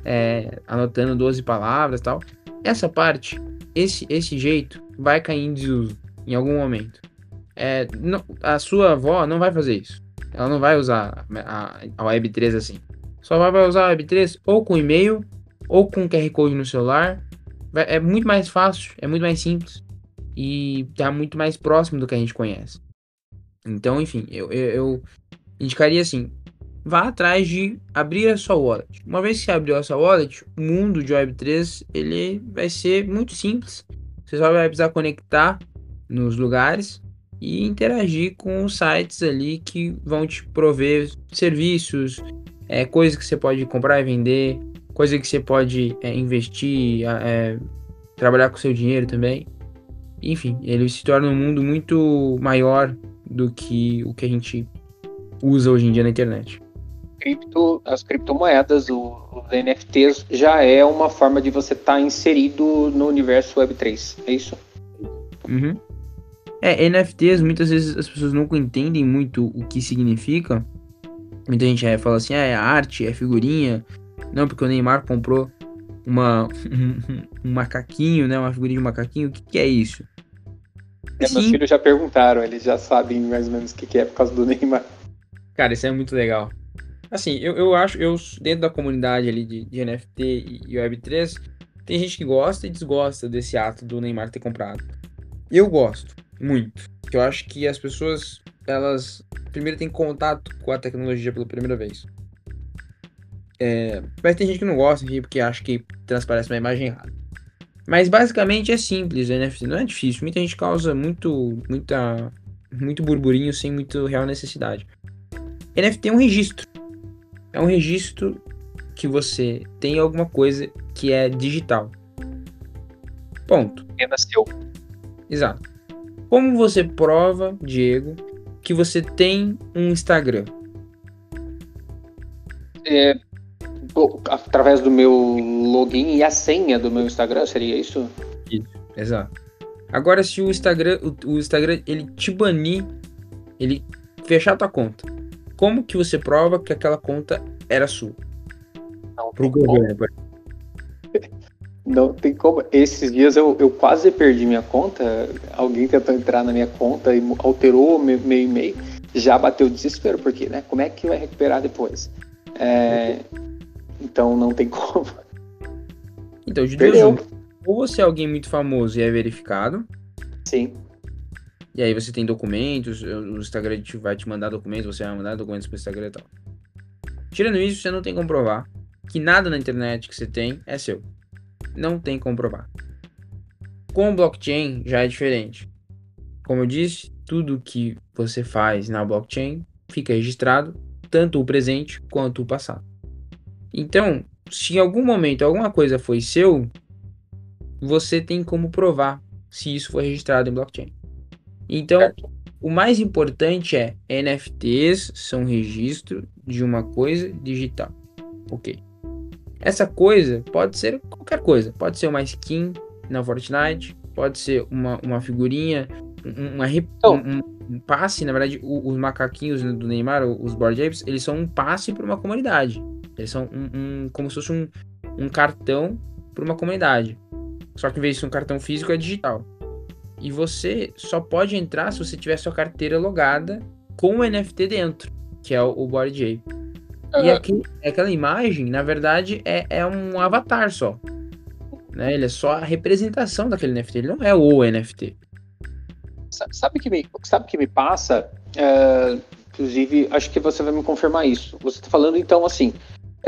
é, anotando 12 palavras tal. Essa parte, esse, esse jeito, vai cair em desuso em algum momento. É, não, a sua avó não vai fazer isso. Ela não vai usar a, a Web3 assim. Só vai usar a Web3 ou com e-mail ou com QR Code no celular. É muito mais fácil, é muito mais simples e tá muito mais próximo do que a gente conhece. Então, enfim, eu, eu, eu indicaria assim: vá atrás de abrir a sua wallet. Uma vez que você abriu a sua wallet, o mundo de Web3 ele vai ser muito simples. Você só vai precisar conectar nos lugares e interagir com os sites ali que vão te prover serviços, é, coisas que você pode comprar e vender, coisa que você pode é, investir, é, trabalhar com seu dinheiro também. Enfim, ele se torna um mundo muito maior do que o que a gente usa hoje em dia na internet. Cripto, as criptomoedas, o, os NFTs, já é uma forma de você estar tá inserido no universo Web3, é isso? Uhum. É, NFTs, muitas vezes as pessoas nunca entendem muito o que significa. Muita gente é, fala assim, ah, é arte, é figurinha, não, porque o Neymar comprou uma, <laughs> um, um macaquinho, né? Uma figurinha de macaquinho. O que, que é isso? É, meus filhos já perguntaram, eles já sabem mais ou menos o que, que é por causa do Neymar. Cara, isso é muito legal. Assim, eu, eu acho, eu dentro da comunidade ali de, de NFT e Web3, tem gente que gosta e desgosta desse ato do Neymar ter comprado. Eu gosto, muito. Eu acho que as pessoas, elas primeiro têm contato com a tecnologia pela primeira vez. É, mas tem gente que não gosta, porque acha que transparece uma imagem errada. Mas basicamente é simples, o NFT não é difícil. Muita gente causa muito, muita, muito burburinho sem muito real necessidade. NFT é um registro. É um registro que você tem alguma coisa que é digital. Ponto. É seu. Exato. Como você prova, Diego, que você tem um Instagram? É, através do meu login e a senha do meu Instagram, seria isso? Isso, exato. Agora, se o Instagram, o, o Instagram, ele te banir, ele fechar tua conta, como que você prova que aquela conta era sua? Não Pro governo, <laughs> Não tem como. Esses dias eu, eu quase perdi minha conta. Alguém tentou entrar na minha conta e alterou meu, meu e-mail. Já bateu desespero, porque, né? Como é que vai recuperar depois? É, então não tem como. Então, de duas, uma, ou você é alguém muito famoso e é verificado. Sim. E aí você tem documentos, o Instagram vai te mandar documentos, você vai mandar documentos pro Instagram e tal. Tirando isso, você não tem como provar que nada na internet que você tem é seu. Não tem como provar. Com blockchain já é diferente. Como eu disse, tudo que você faz na blockchain fica registrado, tanto o presente quanto o passado. Então, se em algum momento alguma coisa foi seu, você tem como provar se isso foi registrado em blockchain. Então, o mais importante é NFTs são registro de uma coisa digital. Ok. Essa coisa pode ser qualquer coisa. Pode ser uma skin na Fortnite, pode ser uma, uma figurinha, uma, então, um, um, passe. Na verdade, os macaquinhos do Neymar, os board apes, eles são um passe para uma comunidade. Eles são um, um, como se fosse um, um cartão para uma comunidade. Só que em vez de ser um cartão físico, é digital. E você só pode entrar se você tiver sua carteira logada com o NFT dentro, que é o, o Board Ape. Uhum. E aqui, aquela imagem, na verdade, é, é um avatar só. Né? Ele é só a representação daquele NFT, ele não é o NFT. Sabe que me, sabe que me passa? É, inclusive, acho que você vai me confirmar isso. Você está falando então assim,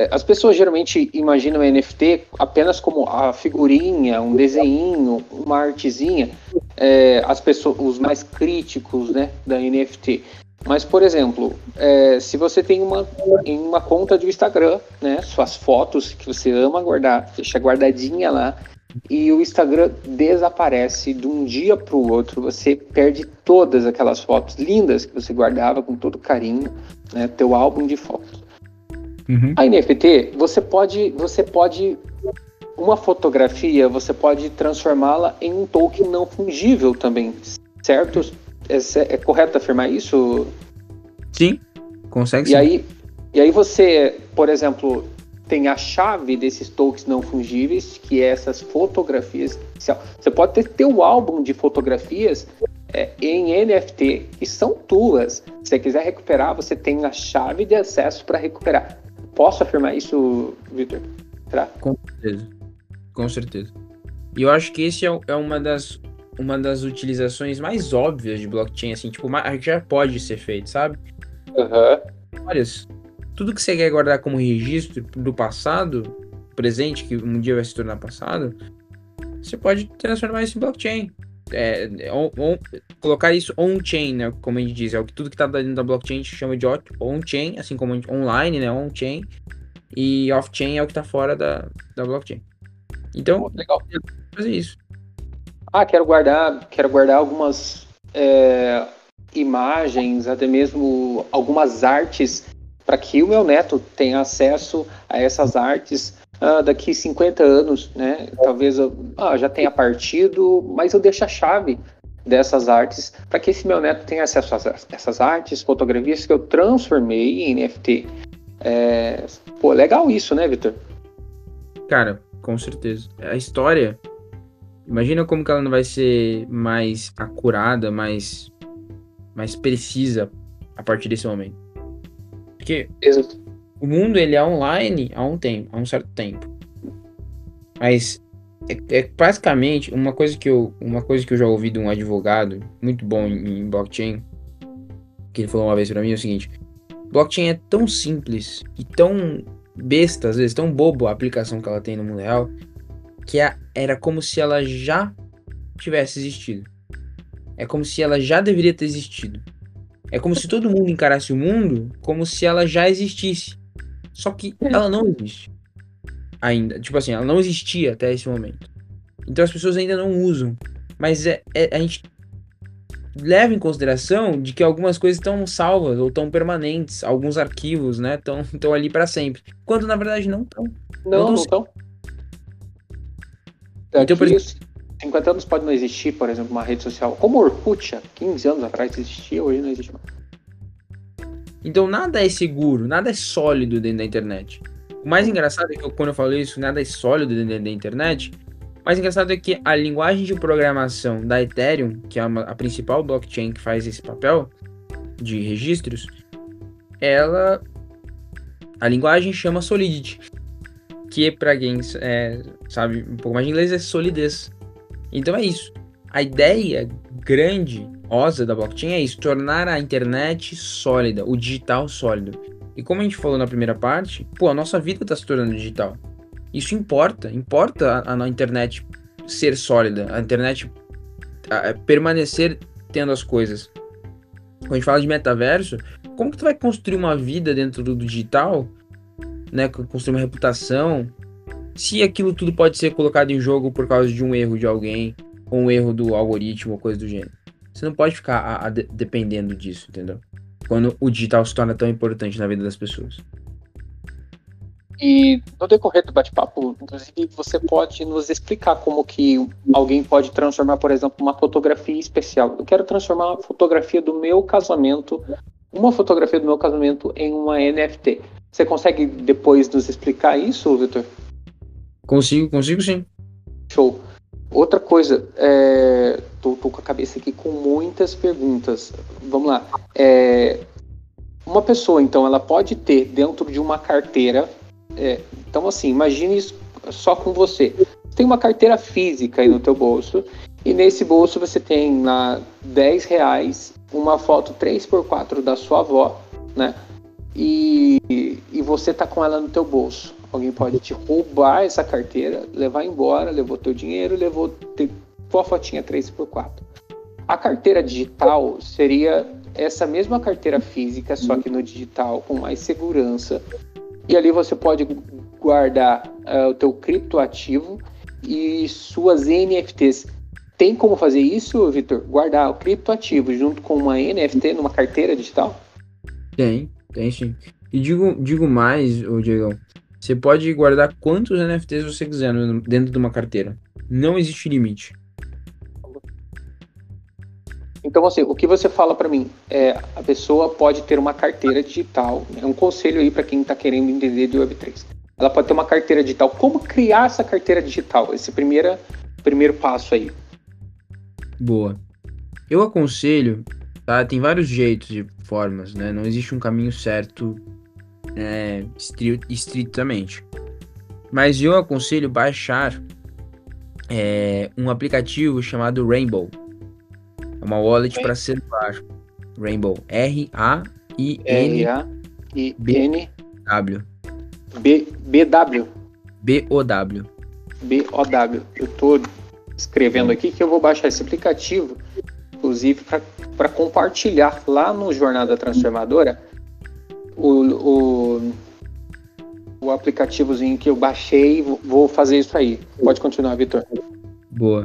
as pessoas geralmente imaginam NFT apenas como a figurinha, um desenho, uma artezinha, é, as pessoas, os mais críticos né, da NFT. Mas, por exemplo, é, se você tem uma, em uma conta do Instagram, né, suas fotos que você ama guardar, deixa guardadinha lá, e o Instagram desaparece de um dia para o outro, você perde todas aquelas fotos lindas que você guardava com todo carinho, né, teu álbum de fotos. Uhum. A NFT, você pode, você pode uma fotografia, você pode transformá-la em um token não fungível também, certo? É, é correto afirmar isso? Sim, consegue e sim. Aí, e aí você, por exemplo, tem a chave desses tokens não fungíveis, que é essas fotografias. Você pode ter teu álbum de fotografias é, em NFT que são tuas. Se você quiser recuperar, você tem a chave de acesso para recuperar. Posso afirmar isso, Victor? Será? Com certeza. Com certeza. E eu acho que esse é, é uma das uma das utilizações mais óbvias de blockchain, assim, tipo, já pode ser feito, sabe? Uhum. Olha, tudo que você quer guardar como registro do passado, presente, que um dia vai se tornar passado, você pode transformar isso em blockchain. É, on, on, colocar isso on-chain, né? Como a gente diz, é o que tudo que está dentro da blockchain a gente chama de on-chain, assim como online, né? On-chain. E off-chain é o que está fora da, da blockchain. Então, legal. fazer isso. Ah, quero guardar, quero guardar algumas é, imagens, até mesmo algumas artes, para que o meu neto tenha acesso a essas artes ah, daqui 50 anos, né? Talvez eu ah, já tenha partido, mas eu deixo a chave dessas artes para que esse meu neto tenha acesso a essas artes, fotografias que eu transformei em NFT. É, pô, legal isso, né, Vitor? Cara, com certeza. A história Imagina como que ela não vai ser mais acurada, mais, mais precisa a partir desse momento. Porque Exato. O mundo ele é online há um tempo, há um certo tempo. Mas é, é, basicamente uma coisa que eu uma coisa que eu já ouvi de um advogado muito bom em, em blockchain que ele falou uma vez para mim é o seguinte: blockchain é tão simples e tão besta às vezes, tão bobo a aplicação que ela tem no mundo real que é, era como se ela já tivesse existido. É como se ela já deveria ter existido. É como se todo mundo encarasse o mundo como se ela já existisse. Só que ela não existe. Ainda. Tipo assim, ela não existia até esse momento. Então as pessoas ainda não usam. Mas é, é a gente leva em consideração de que algumas coisas estão salvas ou estão permanentes, alguns arquivos, né, estão <laughs> ali para sempre, quando na verdade não estão. Não, não estão. Então, por exemplo, 50 anos pode não existir, por exemplo, uma rede social. Como Orkut, há 15 anos atrás existia, hoje não existe mais. Então nada é seguro, nada é sólido dentro da internet. O mais engraçado é que quando eu falo isso, nada é sólido dentro da internet. O mais engraçado é que a linguagem de programação da Ethereum, que é uma, a principal blockchain que faz esse papel de registros, ela. A linguagem chama Solidity. que para quem é, sabe um pouco mais de inglês é solidez. Então é isso. A ideia grande, osa da blockchain é isso, tornar a internet sólida, o digital sólido. E como a gente falou na primeira parte, pô, a nossa vida está se tornando digital. Isso importa, importa a, a internet ser sólida, a internet a, a permanecer tendo as coisas. Quando a gente fala de metaverso, como que tu vai construir uma vida dentro do digital, né, construir uma reputação, se aquilo tudo pode ser colocado em jogo por causa de um erro de alguém, ou um erro do algoritmo, ou coisa do gênero. Você não pode ficar a, a, dependendo disso, entendeu? Quando o digital se torna tão importante na vida das pessoas. E no decorrer do bate-papo, inclusive, você pode nos explicar como que alguém pode transformar, por exemplo, uma fotografia especial. Eu quero transformar a fotografia do meu casamento, uma fotografia do meu casamento em uma NFT. Você consegue depois nos explicar isso, Victor? Consigo, consigo sim. Show. Outra coisa, é... tô, tô, com a cabeça aqui com muitas perguntas. Vamos lá. É... Uma pessoa, então, ela pode ter dentro de uma carteira é, então, assim, imagine isso só com você. Tem uma carteira física aí no teu bolso e nesse bolso você tem lá 10 reais, uma foto 3x4 da sua avó, né? E, e você tá com ela no teu bolso. Alguém pode te roubar essa carteira, levar embora, levou teu dinheiro, levou tua fotinha 3x4. A carteira digital seria essa mesma carteira física, só que no digital, com mais segurança, e ali você pode guardar uh, o teu criptoativo e suas NFTs. Tem como fazer isso, Vitor? Guardar o criptoativo junto com uma NFT numa carteira digital? Tem, tem sim. E digo, digo mais, Diego, você pode guardar quantos NFTs você quiser dentro de uma carteira. Não existe limite. Então, assim, o que você fala para mim é a pessoa pode ter uma carteira digital. É um conselho aí para quem está querendo entender de Web3. Ela pode ter uma carteira digital. Como criar essa carteira digital? Esse primeiro, primeiro passo aí. Boa. Eu aconselho, tá? Tem vários jeitos e formas, né? Não existe um caminho certo é, estritamente. Mas eu aconselho baixar é, um aplicativo chamado Rainbow. É uma wallet para celular. Rainbow. R-A-I-N. W. B, B-W. B-O-W. B-O-W. Eu tô escrevendo aqui que eu vou baixar esse aplicativo, inclusive para compartilhar lá no Jornada Transformadora o, o, o aplicativozinho que eu baixei. Vou fazer isso aí. Pode continuar, Vitor. Boa.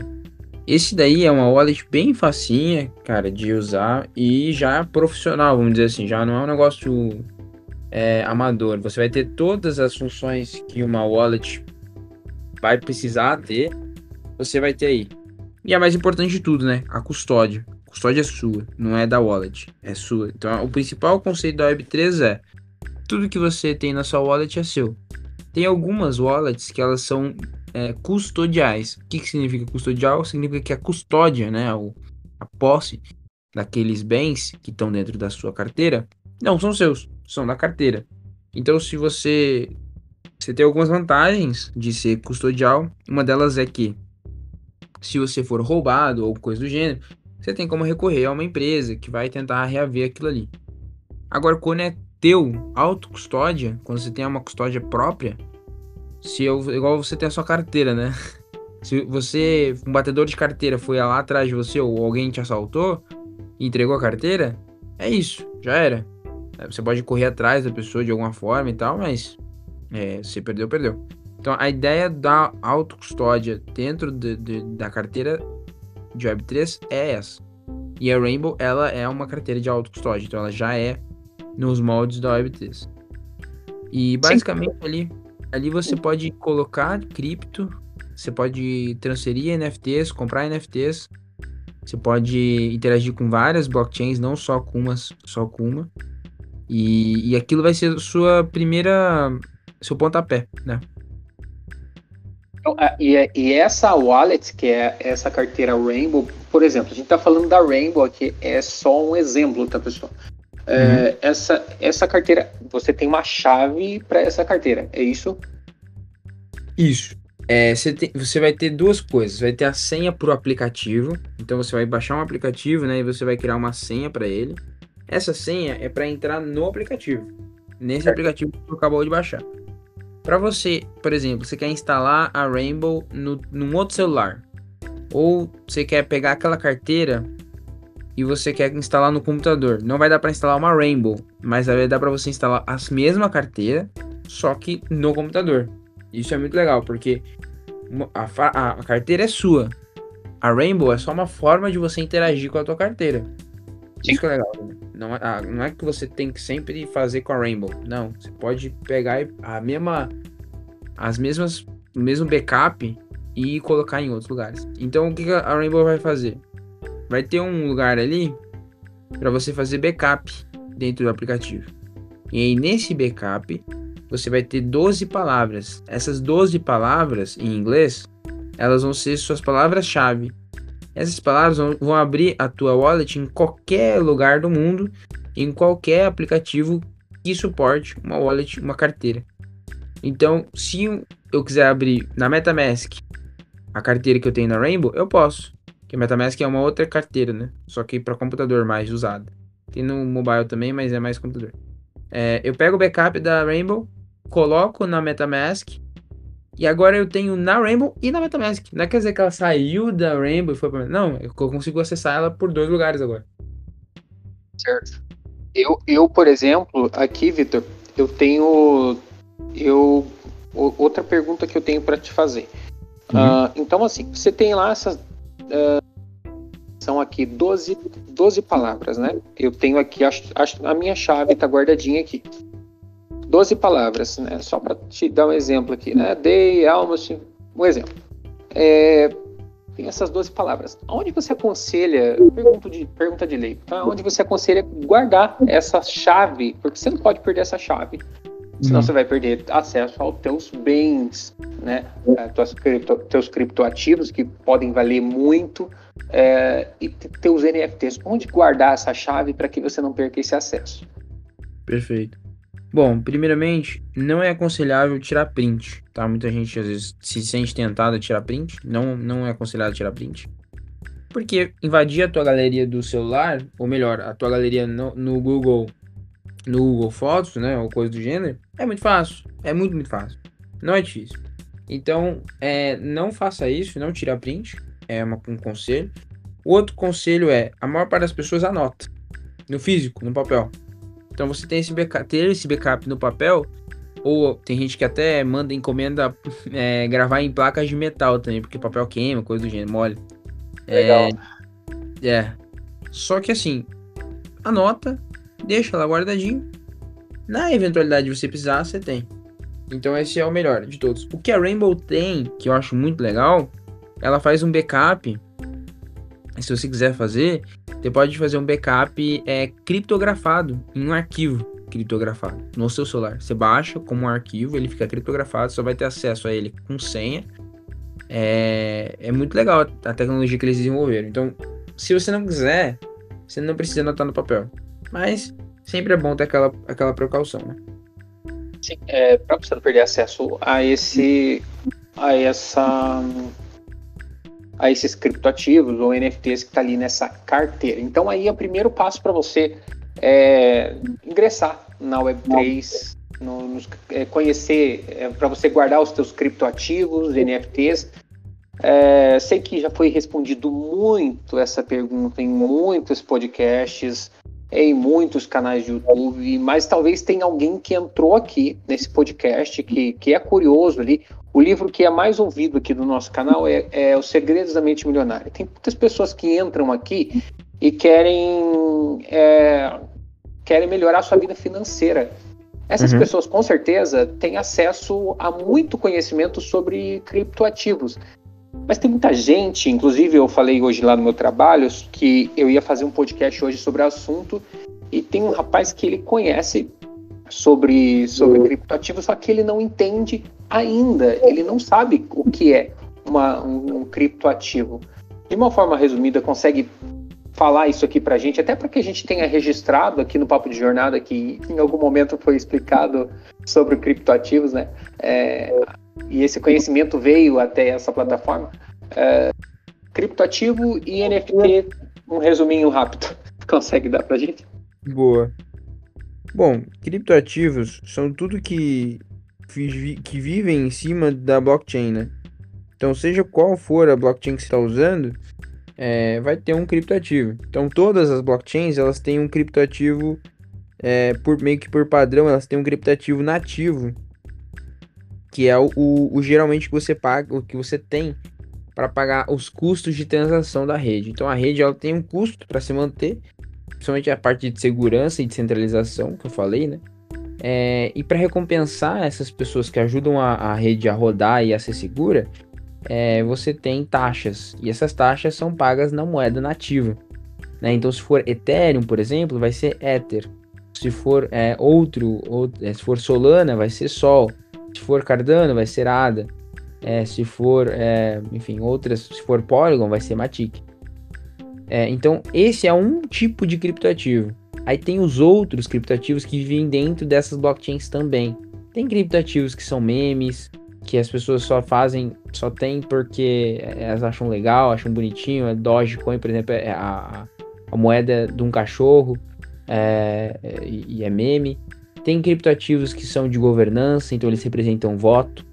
Esse daí é uma wallet bem facinha, cara, de usar e já profissional, vamos dizer assim, já não é um negócio é, amador. Você vai ter todas as funções que uma wallet vai precisar ter, você vai ter aí. E a mais importante de tudo, né? A custódia. Custódia é sua, não é da wallet, é sua. Então, o principal conceito da Web3 é tudo que você tem na sua wallet é seu. Tem algumas wallets que elas são é, custodiais. O que, que significa custodial? Significa que a custódia, né, a posse daqueles bens que estão dentro da sua carteira, não são seus, são da carteira. Então, se você você tem algumas vantagens de ser custodial, uma delas é que se você for roubado ou coisa do gênero, você tem como recorrer a uma empresa que vai tentar reaver aquilo ali. Agora, quando é teu auto-custódia, quando você tem uma custódia própria, se eu, igual você tem a sua carteira, né? <laughs> Se você, um batedor de carteira, foi lá atrás de você ou alguém te assaltou e entregou a carteira, é isso, já era. É, você pode correr atrás da pessoa de alguma forma e tal, mas é, você perdeu, perdeu. Então a ideia da autocustódia dentro de, de, da carteira de Web3 é essa. E a Rainbow, ela é uma carteira de autocustódia, então ela já é nos moldes da Web3. E basicamente Sim. ali Ali você pode colocar cripto, você pode transferir NFTs, comprar NFTs, você pode interagir com várias blockchains, não só com uma, só com uma. E, e aquilo vai ser sua primeira, seu pontapé, né? Então, e, e essa wallet, que é essa carteira Rainbow, por exemplo, a gente está falando da Rainbow aqui, é só um exemplo, tá, pessoal? É, uhum. essa, essa carteira, você tem uma chave para essa carteira, é isso? Isso. É, você, tem, você vai ter duas coisas. Vai ter a senha para o aplicativo. Então você vai baixar um aplicativo, né? E você vai criar uma senha para ele. Essa senha é para entrar no aplicativo. Nesse aplicativo que você acabou de baixar. Para você, por exemplo, você quer instalar a Rainbow no, num outro celular. Ou você quer pegar aquela carteira e você quer instalar no computador. Não vai dar para instalar uma Rainbow, mas vai dar para você instalar a mesma carteira, só que no computador. Isso é muito legal, porque a, a, a, carteira é sua. A Rainbow é só uma forma de você interagir com a tua carteira. Sim. Isso que é legal. Né? Não, é, ah, não é que você tem que sempre fazer com a Rainbow. Não, você pode pegar a mesma, as mesmas, o mesmo backup e colocar em outros lugares. Então o que a Rainbow vai fazer? Vai ter um lugar ali para você fazer backup dentro do aplicativo. E aí nesse backup você vai ter 12 palavras. Essas 12 palavras em inglês, elas vão ser suas palavras-chave. Essas palavras vão abrir a tua wallet em qualquer lugar do mundo, em qualquer aplicativo que suporte uma wallet, uma carteira. Então, se eu quiser abrir na MetaMask a carteira que eu tenho na Rainbow, eu posso. Que a MetaMask é uma outra carteira, né? Só que para computador mais usada. Tem no mobile também, mas é mais computador. É, eu pego o backup da Rainbow, coloco na MetaMask e agora eu tenho na Rainbow e na MetaMask. Não é quer dizer que ela saiu da Rainbow e foi para Não, eu consigo acessar ela por dois lugares agora. Certo. Eu, eu por exemplo, aqui, Vitor, eu tenho. Eu. Outra pergunta que eu tenho para te fazer. Uhum. Uh, então, assim, você tem lá essas. Uh, são aqui 12, 12 palavras, né? Eu tenho aqui, a, a, a minha chave está guardadinha aqui. 12 palavras, né? Só para te dar um exemplo aqui, né? Day, almost, um exemplo. É, tem essas 12 palavras. Onde você aconselha, pergunta de, pergunta de lei, tá? onde você aconselha guardar essa chave? Porque você não pode perder essa chave. Senão uhum. você vai perder acesso aos teus bens, né? Tuas cripto, teus criptoativos que podem valer muito é, e teus NFTs. Onde guardar essa chave para que você não perca esse acesso? Perfeito. Bom, primeiramente, não é aconselhável tirar print, tá? Muita gente às vezes se sente tentada a tirar print, não, não é aconselhável tirar print. Porque invadir a tua galeria do celular, ou melhor, a tua galeria no, no Google, no Google Fotos, né, ou coisa do gênero, é muito fácil, é muito, muito fácil. Não é difícil. Então, é, não faça isso, não tira print, é uma, um conselho. O outro conselho é, a maior parte das pessoas anota, no físico, no papel. Então você tem esse backup, ter esse backup no papel, ou tem gente que até manda encomenda <laughs> é, gravar em placas de metal também, porque papel queima, coisa do gênero, mole. Legal. É, é. Só que assim, anota, deixa lá guardadinho. Na eventualidade de você precisar, você tem. Então esse é o melhor de todos. O que a Rainbow tem, que eu acho muito legal, ela faz um backup. Se você quiser fazer, você pode fazer um backup é, criptografado em um arquivo criptografado no seu celular. Você baixa como um arquivo, ele fica criptografado, só vai ter acesso a ele com senha. É, é muito legal a tecnologia que eles desenvolveram. Então, se você não quiser, você não precisa anotar no papel. Mas sempre é bom ter aquela, aquela precaução, né? Sim, é, para você não perder acesso a esse a essa a esses criptoativos ou NFTs que está ali nessa carteira. Então aí é o primeiro passo para você é, ingressar na Web3, no, é, conhecer, é, para você guardar os seus criptoativos, NFTs. É, sei que já foi respondido muito essa pergunta em muitos podcasts, em muitos canais de YouTube, mas talvez tenha alguém que entrou aqui nesse podcast que, que é curioso ali. O livro que é mais ouvido aqui do nosso canal é, é Os Segredos da Mente Milionária. Tem muitas pessoas que entram aqui e querem, é, querem melhorar a sua vida financeira. Essas uhum. pessoas, com certeza, têm acesso a muito conhecimento sobre criptoativos. Mas tem muita gente, inclusive eu falei hoje lá no meu trabalho, que eu ia fazer um podcast hoje sobre o assunto, e tem um rapaz que ele conhece sobre, sobre criptoativos, só que ele não entende ainda, ele não sabe o que é uma, um, um criptoativo. De uma forma resumida, consegue falar isso aqui para a gente, até para que a gente tenha registrado aqui no Papo de Jornada que em algum momento foi explicado sobre criptoativos, né? É, e esse conhecimento veio até essa plataforma. É, criptoativo e NFT, um resuminho rápido. <laughs> Consegue dar pra gente? Boa. Bom, criptoativos são tudo que, que vivem em cima da blockchain, né? Então, seja qual for a blockchain que você está usando, é, vai ter um criptoativo. Então, todas as blockchains elas têm um criptoativo é, por meio que por padrão, elas têm um criptativo nativo, que é o, o, o geralmente que você paga, o que você tem para pagar os custos de transação da rede. Então, a rede ela tem um custo para se manter, principalmente a parte de segurança e descentralização que eu falei, né? É, e para recompensar essas pessoas que ajudam a, a, rede a rodar e a ser segura, é, você tem taxas. E essas taxas são pagas na moeda nativa. Né? Então, se for Ethereum, por exemplo, vai ser Ether. Se for é, outro, ou, é, se for Solana, vai ser Sol. Se for Cardano, vai ser ADA. É, se for, é, enfim, outras, se for Polygon, vai ser Matic. É, então, esse é um tipo de criptoativo. Aí tem os outros criptoativos que vivem dentro dessas blockchains também. Tem criptoativos que são memes, que as pessoas só fazem, só tem porque elas acham legal, acham bonitinho. A Dogecoin, por exemplo, é a, a moeda de um cachorro é, e é meme. Tem criptoativos que são de governança, então eles representam voto.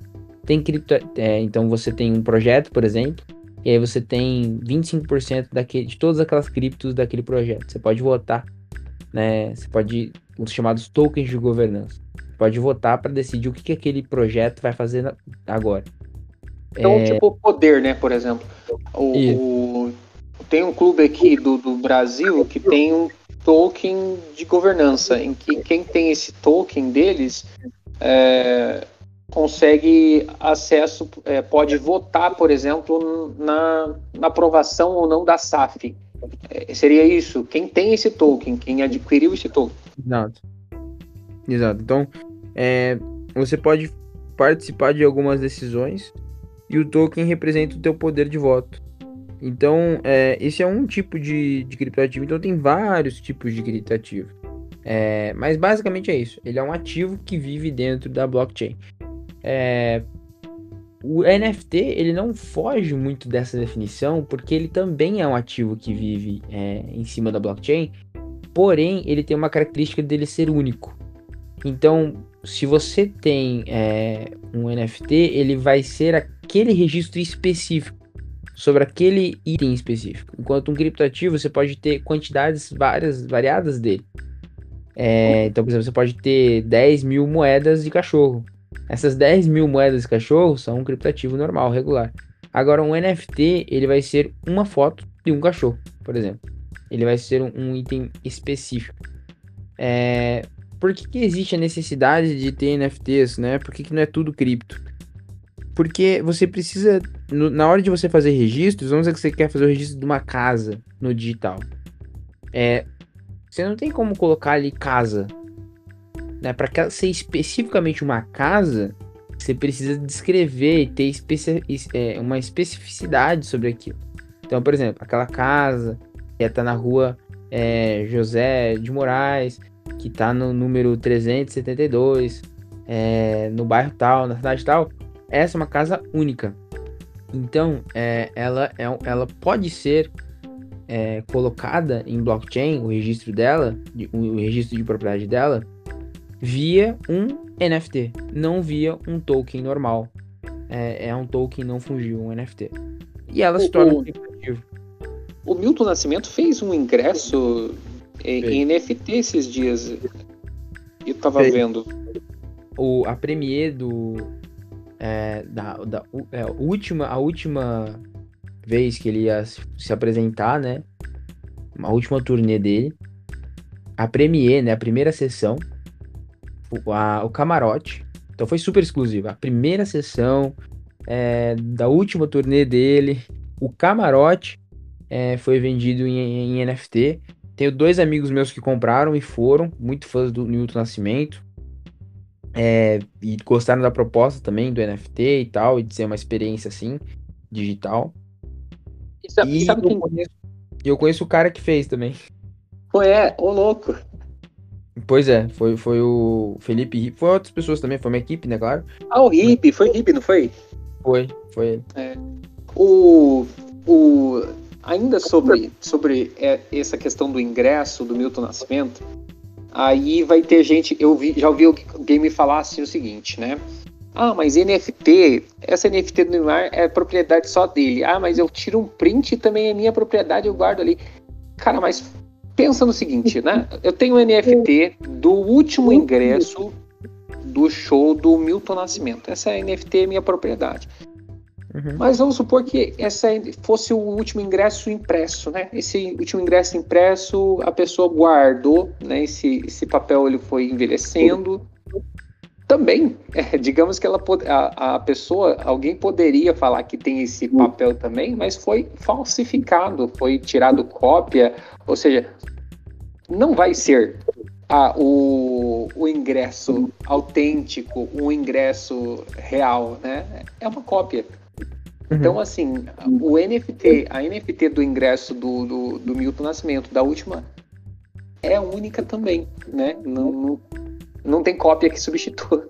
Tem cripto, é, então você tem um projeto, por exemplo, e aí você tem 25% daquele, de todas aquelas criptos daquele projeto. Você pode votar, né? Você pode os chamados tokens de governança. Pode votar para decidir o que, que aquele projeto vai fazer agora. Então, é... tipo poder, né? Por exemplo, o, o, tem um clube aqui do, do Brasil que tem um token de governança, em que quem tem esse token deles é, consegue acesso, é, pode votar, por exemplo, na, na aprovação ou não da SAF. É, seria isso? Quem tem esse token, quem adquiriu esse token. Exato. Exato. Então, é, você pode participar de algumas decisões e o token representa o teu poder de voto. Então, é, esse é um tipo de, de criptoativo. Então, tem vários tipos de criptoativo. É, mas basicamente é isso. Ele é um ativo que vive dentro da blockchain. É, o NFT ele não foge muito dessa definição porque ele também é um ativo que vive é, em cima da blockchain. Porém, ele tem uma característica dele ser único. Então, se você tem é, um NFT, ele vai ser aquele registro específico sobre aquele item específico. Enquanto um criptoativo, você pode ter quantidades várias, variadas dele. É, então, por exemplo, você pode ter 10 mil moedas de cachorro. Essas 10 mil moedas de cachorro são um criptoativo normal, regular. Agora, um NFT, ele vai ser uma foto de um cachorro, por exemplo. Ele vai ser um, um item específico. É, por que, que existe a necessidade de ter NFTs, né? Por que, que não é tudo cripto? Porque você precisa, no, na hora de você fazer registros, vamos dizer que você quer fazer o registro de uma casa no digital. É, você não tem como colocar ali casa. Né? Para ser especificamente uma casa, você precisa descrever e ter especi é, uma especificidade sobre aquilo. Então, por exemplo, aquela casa que está na rua é, José de Moraes, que tá no número 372, é, no bairro tal, na cidade tal, essa é uma casa única. Então, é, ela, é, ela pode ser é, colocada em blockchain, o registro dela, o registro de propriedade dela, via um NFT, não via um token normal. É, é um token não fungível, um NFT. E ela se torna um O Milton Nascimento fez um ingresso em NFT esses dias. Eu tava vendo. O, a Premiere do. É, da, da é, última, a última vez que ele ia se apresentar, né? A última turnê dele. A Premiere, né? A primeira sessão. O, a, o camarote. Então foi super exclusivo. A primeira sessão é, da última turnê dele. O camarote é, foi vendido em, em NFT. Tenho dois amigos meus que compraram e foram, muito fãs do Newton Nascimento. É, e gostaram da proposta também do NFT e tal, e de ser uma experiência assim, digital. E sabe, e sabe eu, quem... conheço, eu conheço o cara que fez também. Pô, é, ô louco. Pois é, foi, foi o Felipe foi outras pessoas também, foi uma equipe, né, claro? Ah, o Hip, foi Hip, não foi? Foi, foi ele. É. O, o, ainda sobre, sobre é, essa questão do ingresso do Milton Nascimento, aí vai ter gente, eu vi, já ouvi alguém me falar assim o seguinte, né? Ah, mas NFT, essa NFT do Neymar é propriedade só dele. Ah, mas eu tiro um print e também é minha propriedade, eu guardo ali. Cara, mas pensa no seguinte, né? Eu tenho um NFT do último ingresso do show do Milton Nascimento. Essa NFT é minha propriedade. Uhum. Mas vamos supor que essa fosse o último ingresso impresso, né? Esse último ingresso impresso, a pessoa guardou, né? Esse, esse papel ele foi envelhecendo. Também, <laughs> é, digamos que ela a, a pessoa, alguém poderia falar que tem esse papel também, mas foi falsificado, foi tirado cópia, ou seja, não vai ser a, o, o ingresso autêntico, um ingresso real, né? É uma cópia. Uhum. Então, assim, o NFT, a NFT do ingresso do, do, do, Milton Nascimento, da última, é única também, né? Não, não, não tem cópia que substitua.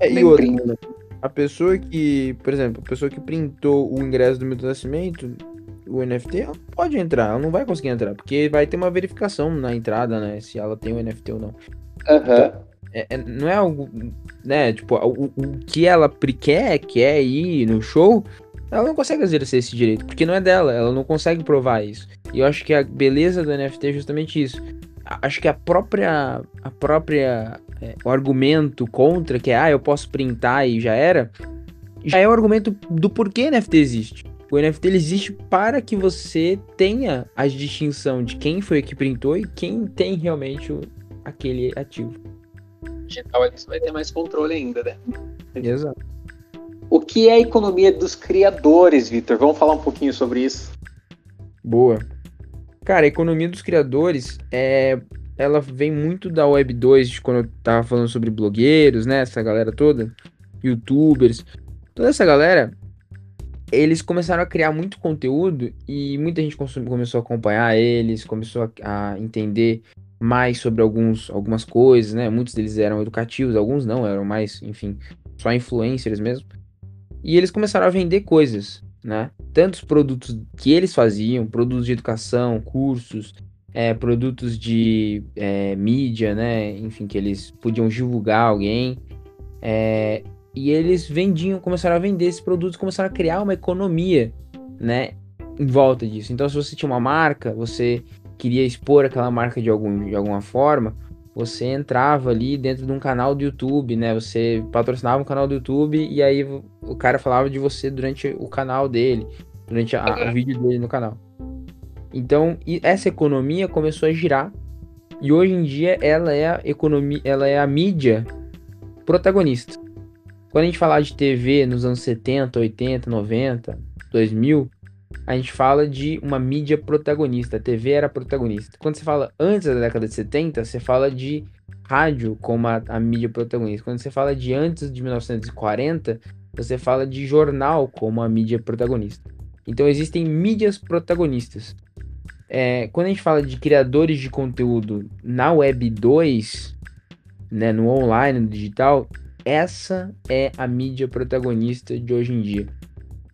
É, e outra, a pessoa que, por exemplo, a pessoa que printou o ingresso do Milton Nascimento, o NFT, ela pode entrar, ela não vai conseguir entrar, porque vai ter uma verificação na entrada, né? Se ela tem o NFT ou não. Aham. Uhum. Então, é, é, não é algo, né? Tipo, o, o que ela quer, quer ir no show, ela não consegue exercer esse direito, porque não é dela, ela não consegue provar isso. E eu acho que a beleza do NFT é justamente isso. Acho que a própria, a própria, é, o argumento contra, que é, ah, eu posso printar e já era, já é o argumento do porquê NFT existe. O NFT existe para que você tenha a distinção de quem foi que printou e quem tem realmente o, aquele ativo digital você vai ter mais controle ainda, né? Exato. O que é a economia dos criadores, Vitor? Vamos falar um pouquinho sobre isso. Boa. Cara, a economia dos criadores é ela vem muito da Web 2, de quando eu tava falando sobre blogueiros, né? Essa galera toda, youtubers, toda essa galera, eles começaram a criar muito conteúdo e muita gente começou a acompanhar eles, começou a, a entender mais sobre alguns, algumas coisas, né? Muitos deles eram educativos, alguns não, eram mais, enfim, só influencers mesmo. E eles começaram a vender coisas, né? Tantos produtos que eles faziam, produtos de educação, cursos, é, produtos de é, mídia, né? Enfim, que eles podiam divulgar alguém. É, e eles vendiam, começaram a vender esses produtos, começaram a criar uma economia, né? Em volta disso. Então, se você tinha uma marca, você queria expor aquela marca de, algum, de alguma forma, você entrava ali dentro de um canal do YouTube, né? Você patrocinava um canal do YouTube e aí o cara falava de você durante o canal dele, durante a, o vídeo dele no canal. Então, essa economia começou a girar e hoje em dia ela é a economia, ela é a mídia protagonista. Quando a gente falar de TV nos anos 70, 80, 90, 2000, a gente fala de uma mídia protagonista. A TV era protagonista. Quando você fala antes da década de 70, você fala de rádio como a, a mídia protagonista. Quando você fala de antes de 1940, você fala de jornal como a mídia protagonista. Então existem mídias protagonistas. É, quando a gente fala de criadores de conteúdo na Web 2, né, no online, no digital, essa é a mídia protagonista de hoje em dia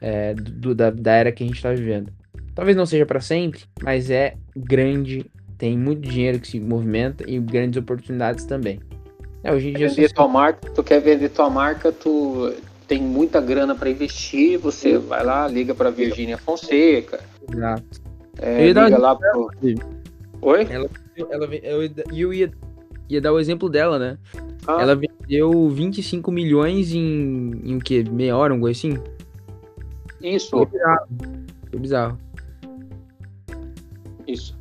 é, do, da, da era que a gente está vivendo. Talvez não seja para sempre, mas é grande, tem muito dinheiro que se movimenta e grandes oportunidades também. É, hoje em dia vender tua marca, tu quer vender tua marca, tu tem muita grana para investir, você vai lá, liga para Virgínia Fonseca. Exato. É, liga lá pro... Oi? Ela, ela, eu, eu ia, ia dar o exemplo dela, né? Ah. Ela vendeu 25 milhões em, em o quê? Meia hora, um coisa assim? Isso. Foi bizarro. Foi bizarro. Isso.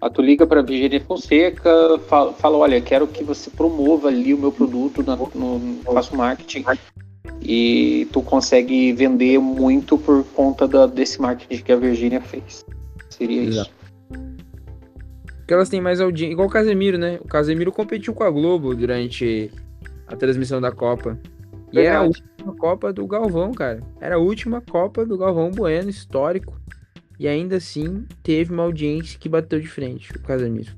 A tu liga para a Virginia Fonseca, fala, fala, olha, quero que você promova ali o meu produto, na, no, faço marketing e tu consegue vender muito por conta da, desse marketing que a Virginia fez. Seria Exato. isso. Porque elas têm mais audiência, igual o Casemiro, né? O Casemiro competiu com a Globo durante a transmissão da Copa. E Verdade. é a última Copa do Galvão, cara. Era a última Copa do Galvão Bueno, histórico. E ainda assim, teve uma audiência que bateu de frente, o Casemiro.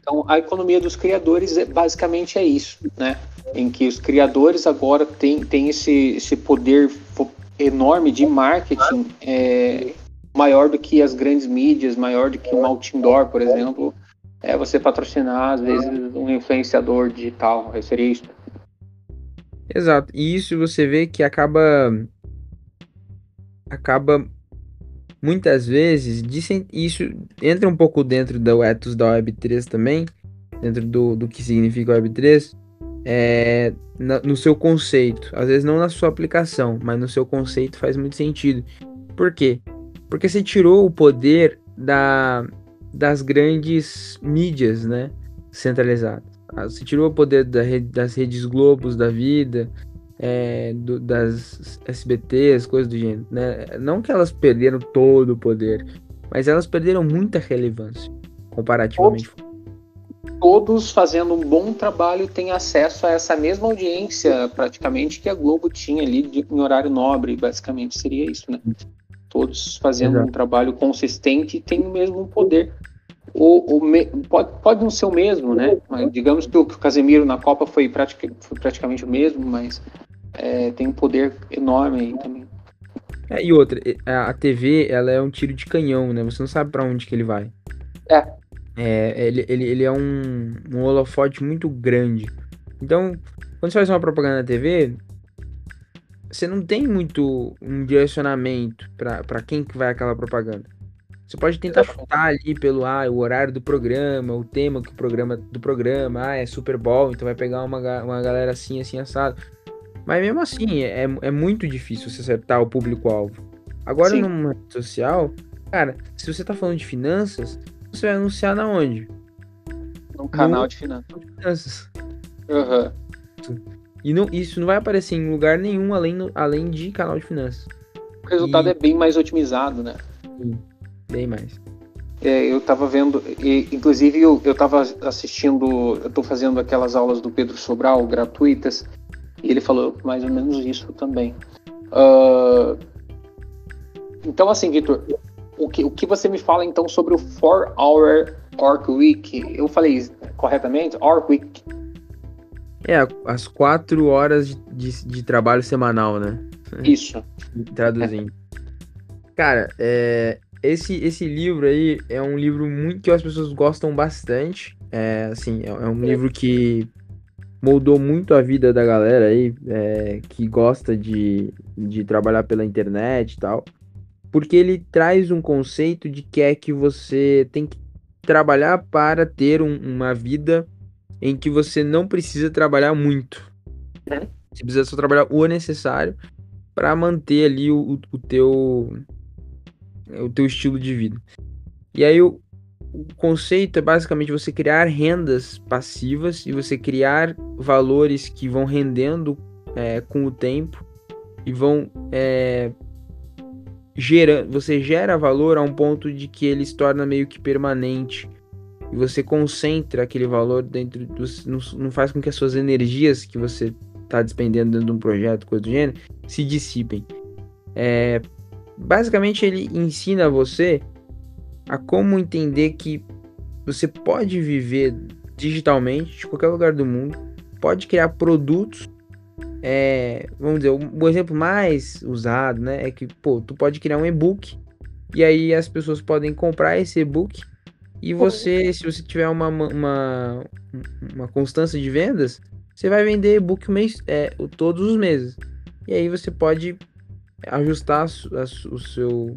Então, a economia dos criadores é, basicamente é isso, né? Em que os criadores agora têm, têm esse, esse poder enorme de marketing é, maior do que as grandes mídias, maior do que um outdoor, por exemplo. É você patrocinar, às vezes, um influenciador digital. Isso. Exato. E isso você vê que acaba. Acaba muitas vezes, isso entra um pouco dentro do ethos da Web3 também, dentro do, do que significa Web3, é, na, no seu conceito. Às vezes não na sua aplicação, mas no seu conceito faz muito sentido. Por quê? Porque você tirou o poder da, das grandes mídias, né? Centralizadas. Ah, você tirou o poder da rede, das redes Globos da vida, é, do, das SBTs, coisas do gênero. Né? Não que elas perderam todo o poder, mas elas perderam muita relevância, comparativamente. Todos, todos fazendo um bom trabalho têm acesso a essa mesma audiência, praticamente, que a Globo tinha ali de, em horário nobre, basicamente seria isso, né? Todos fazendo Exato. um trabalho consistente e têm o mesmo poder o, o me, pode, pode não ser o mesmo, né? Mas digamos que o, que o Casemiro na Copa foi, pratica, foi praticamente o mesmo, mas é, tem um poder enorme aí também. É, e outra, a TV ela é um tiro de canhão, né? Você não sabe para onde que ele vai. É. é ele, ele, ele é um, um holofote muito grande. Então, quando você faz uma propaganda na TV, você não tem muito um direcionamento para quem que vai aquela propaganda. Você pode tentar chutar ali pelo ah, o horário do programa, o tema que o programa do programa, ah, é Super Bowl, então vai pegar uma, uma galera assim, assim, assado. Mas mesmo assim, é, é muito difícil você acertar o público-alvo. Agora, Sim. numa rede social, cara, se você tá falando de finanças, você vai anunciar na onde? No canal no... de finanças. finanças. Uhum. E não, isso não vai aparecer em lugar nenhum além, além de canal de finanças. O resultado e... é bem mais otimizado, né? Sim. Bem mais. É, eu estava vendo, e, inclusive eu, estava assistindo, eu estou fazendo aquelas aulas do Pedro Sobral gratuitas, e ele falou mais ou menos isso também. Uh, então, assim, Vitor, o que, o que você me fala então sobre o 4 Hour Orc Week? Eu falei corretamente? Orc Week. É, as quatro horas de, de, de trabalho semanal, né? Isso. Traduzindo. Cara, é, esse, esse livro aí é um livro muito que as pessoas gostam bastante. É, assim, é, é um livro que moldou muito a vida da galera aí, é, que gosta de, de trabalhar pela internet e tal. Porque ele traz um conceito de que é que você tem que trabalhar para ter um, uma vida em que você não precisa trabalhar muito. Uhum. Você precisa só trabalhar o necessário para manter ali o, o teu o teu estilo de vida. E aí o, o conceito é basicamente você criar rendas passivas e você criar valores que vão rendendo é, com o tempo e vão é. Você gera valor a um ponto de que ele se torna meio que permanente e você concentra aquele valor dentro dos. Não, não faz com que as suas energias que você está despendendo dentro de um projeto, coisa do gênero, se dissipem. É, basicamente ele ensina você a como entender que você pode viver digitalmente de qualquer lugar do mundo, pode criar produtos. É, vamos dizer, o, exemplo mais usado, né, é que pô, tu pode criar um e-book e aí as pessoas podem comprar esse e-book e você, se você tiver uma, uma, uma constância de vendas, você vai vender e-book mês, é, todos os meses. E aí você pode ajustar a, a, o seu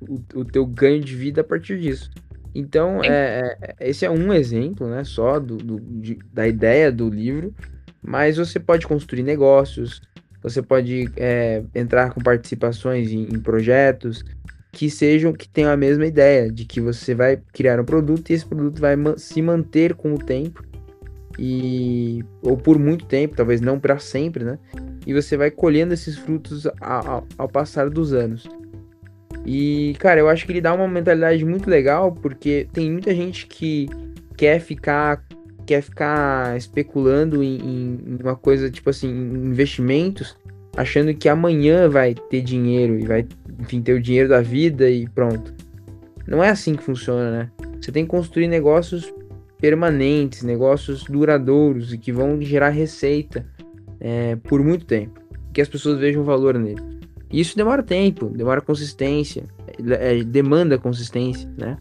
o, o, teu ganho de vida a partir disso. Então, é, é, esse é um exemplo, né, só do, do de, da ideia do livro, mas você pode construir negócios, você pode é, entrar com participações em, em, projetos que sejam, que tenham a mesma ideia, de que você vai criar um produto e esse produto vai se manter com o tempo e ou por muito tempo, talvez não para sempre, né? E você vai colhendo esses frutos ao, ao, passar dos anos. E, cara, eu acho que ele dá uma mentalidade muito legal, porque tem muita gente que quer ficar quer ficar especulando em, em uma coisa tipo assim, investimentos, achando que amanhã vai ter dinheiro e vai, enfim, ter o dinheiro da vida e pronto. Não é assim que funciona, né? Você tem que construir negócios permanentes, negócios duradouros e que vão gerar receita é, por muito tempo. Que as pessoas vejam valor nele. Isso demora tempo, demora consistência, é, demanda consistência, né?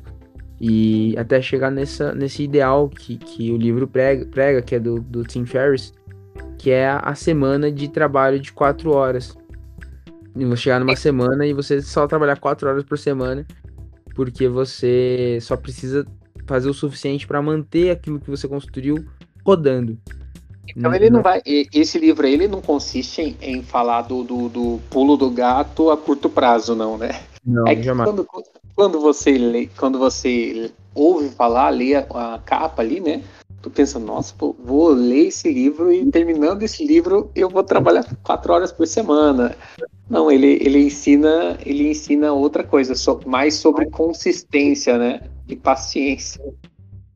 E até chegar nessa, nesse ideal que, que o livro prega, prega, que é do, do Tim Ferriss, que é a semana de trabalho de quatro horas. E você chegar numa semana e você só trabalhar quatro horas por semana, porque você só precisa fazer o suficiente para manter aquilo que você construiu rodando. Então ele não vai. Esse livro aí ele não consiste em, em falar do, do, do, pulo do gato a curto prazo, não, né? Não, é que jamais. Quando, quando você lê, quando você ouve falar, lê a, a capa ali, né? Tu pensa, nossa, pô, vou ler esse livro e terminando esse livro eu vou trabalhar quatro horas por semana. Não, ele, ele ensina ele ensina outra coisa, mais sobre consistência, né? E paciência.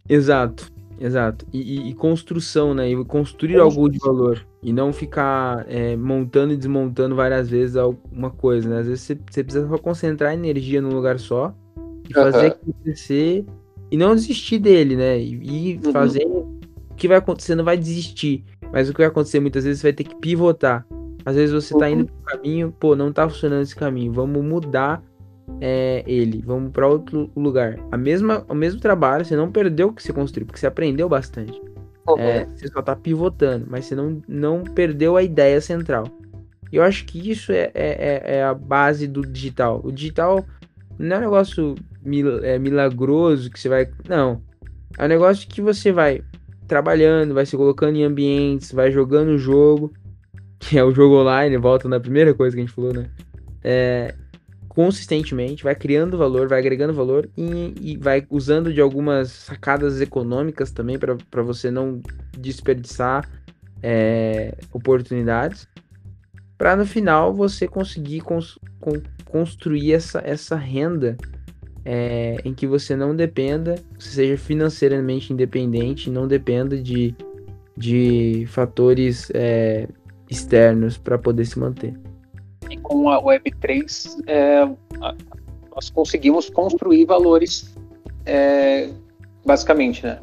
Exato. Exato. E, e, e, construção, né? E construir algo de valor. E não ficar é, montando e desmontando várias vezes alguma coisa, né? Às vezes você, você precisa só concentrar energia num lugar só e fazer uhum. aquilo crescer e não desistir dele, né? E, e uhum. fazer o que vai acontecer, não vai desistir. Mas o que vai acontecer muitas vezes você vai ter que pivotar. Às vezes você tá indo uhum. pro caminho, pô, não tá funcionando esse caminho, vamos mudar é, ele, vamos para outro lugar. A mesma, o mesmo trabalho, você não perdeu o que você construiu, porque você aprendeu bastante. Uhum. É, você só tá pivotando, mas você não, não perdeu a ideia central. E eu acho que isso é, é, é, é a base do digital. O digital não é um negócio mil, é, milagroso que você vai. Não. É um negócio que você vai trabalhando, vai se colocando em ambientes, vai jogando o jogo, <laughs> que é o jogo online, volta na primeira coisa que a gente falou, né? É, consistentemente, vai criando valor, vai agregando valor e, e vai usando de algumas sacadas econômicas também para você não desperdiçar é, oportunidades, para no final você conseguir cons construir essa, essa renda é, em que você não dependa, você seja financeiramente independente, não dependa de, de fatores é, externos para poder se manter e com a Web3 é, nós conseguimos construir valores é, basicamente, né?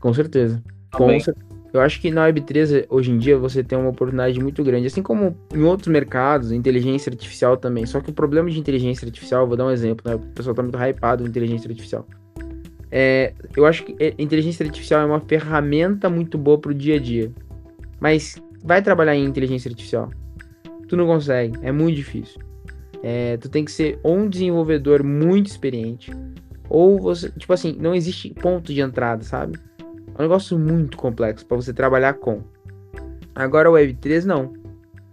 Com certeza. Com Eu acho que na Web3 hoje em dia você tem uma oportunidade muito grande, assim como em outros mercados, inteligência artificial também. Só que o problema de inteligência artificial, vou dar um exemplo, né? O pessoal tá muito hypado com inteligência artificial. É, eu acho que é, inteligência artificial é uma ferramenta muito boa pro dia a dia. Mas vai trabalhar em inteligência artificial tu não consegue, é muito difícil. É, tu tem que ser ou um desenvolvedor muito experiente, ou você, tipo assim, não existe ponto de entrada, sabe? É um negócio muito complexo para você trabalhar com. Agora o Web3 não.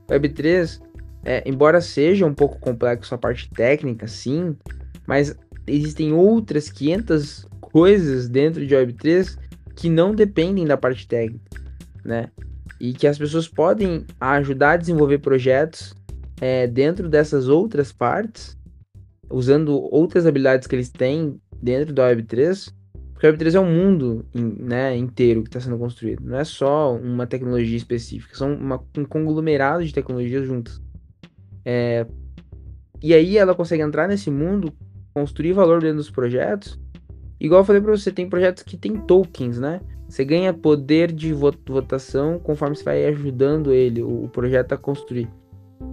O Web3, é, embora seja um pouco complexo a parte técnica, sim, mas existem outras 500 coisas dentro de Web3 que não dependem da parte técnica, né? E que as pessoas podem ajudar a desenvolver projetos é, dentro dessas outras partes, usando outras habilidades que eles têm dentro da Web3, porque a Web3 é um mundo né, inteiro que está sendo construído, não é só uma tecnologia específica, são uma, um conglomerado de tecnologias juntas. É, e aí ela consegue entrar nesse mundo, construir valor dentro dos projetos. Igual eu falei para você, tem projetos que tem tokens, né? Você ganha poder de votação conforme você vai ajudando ele, o projeto a construir.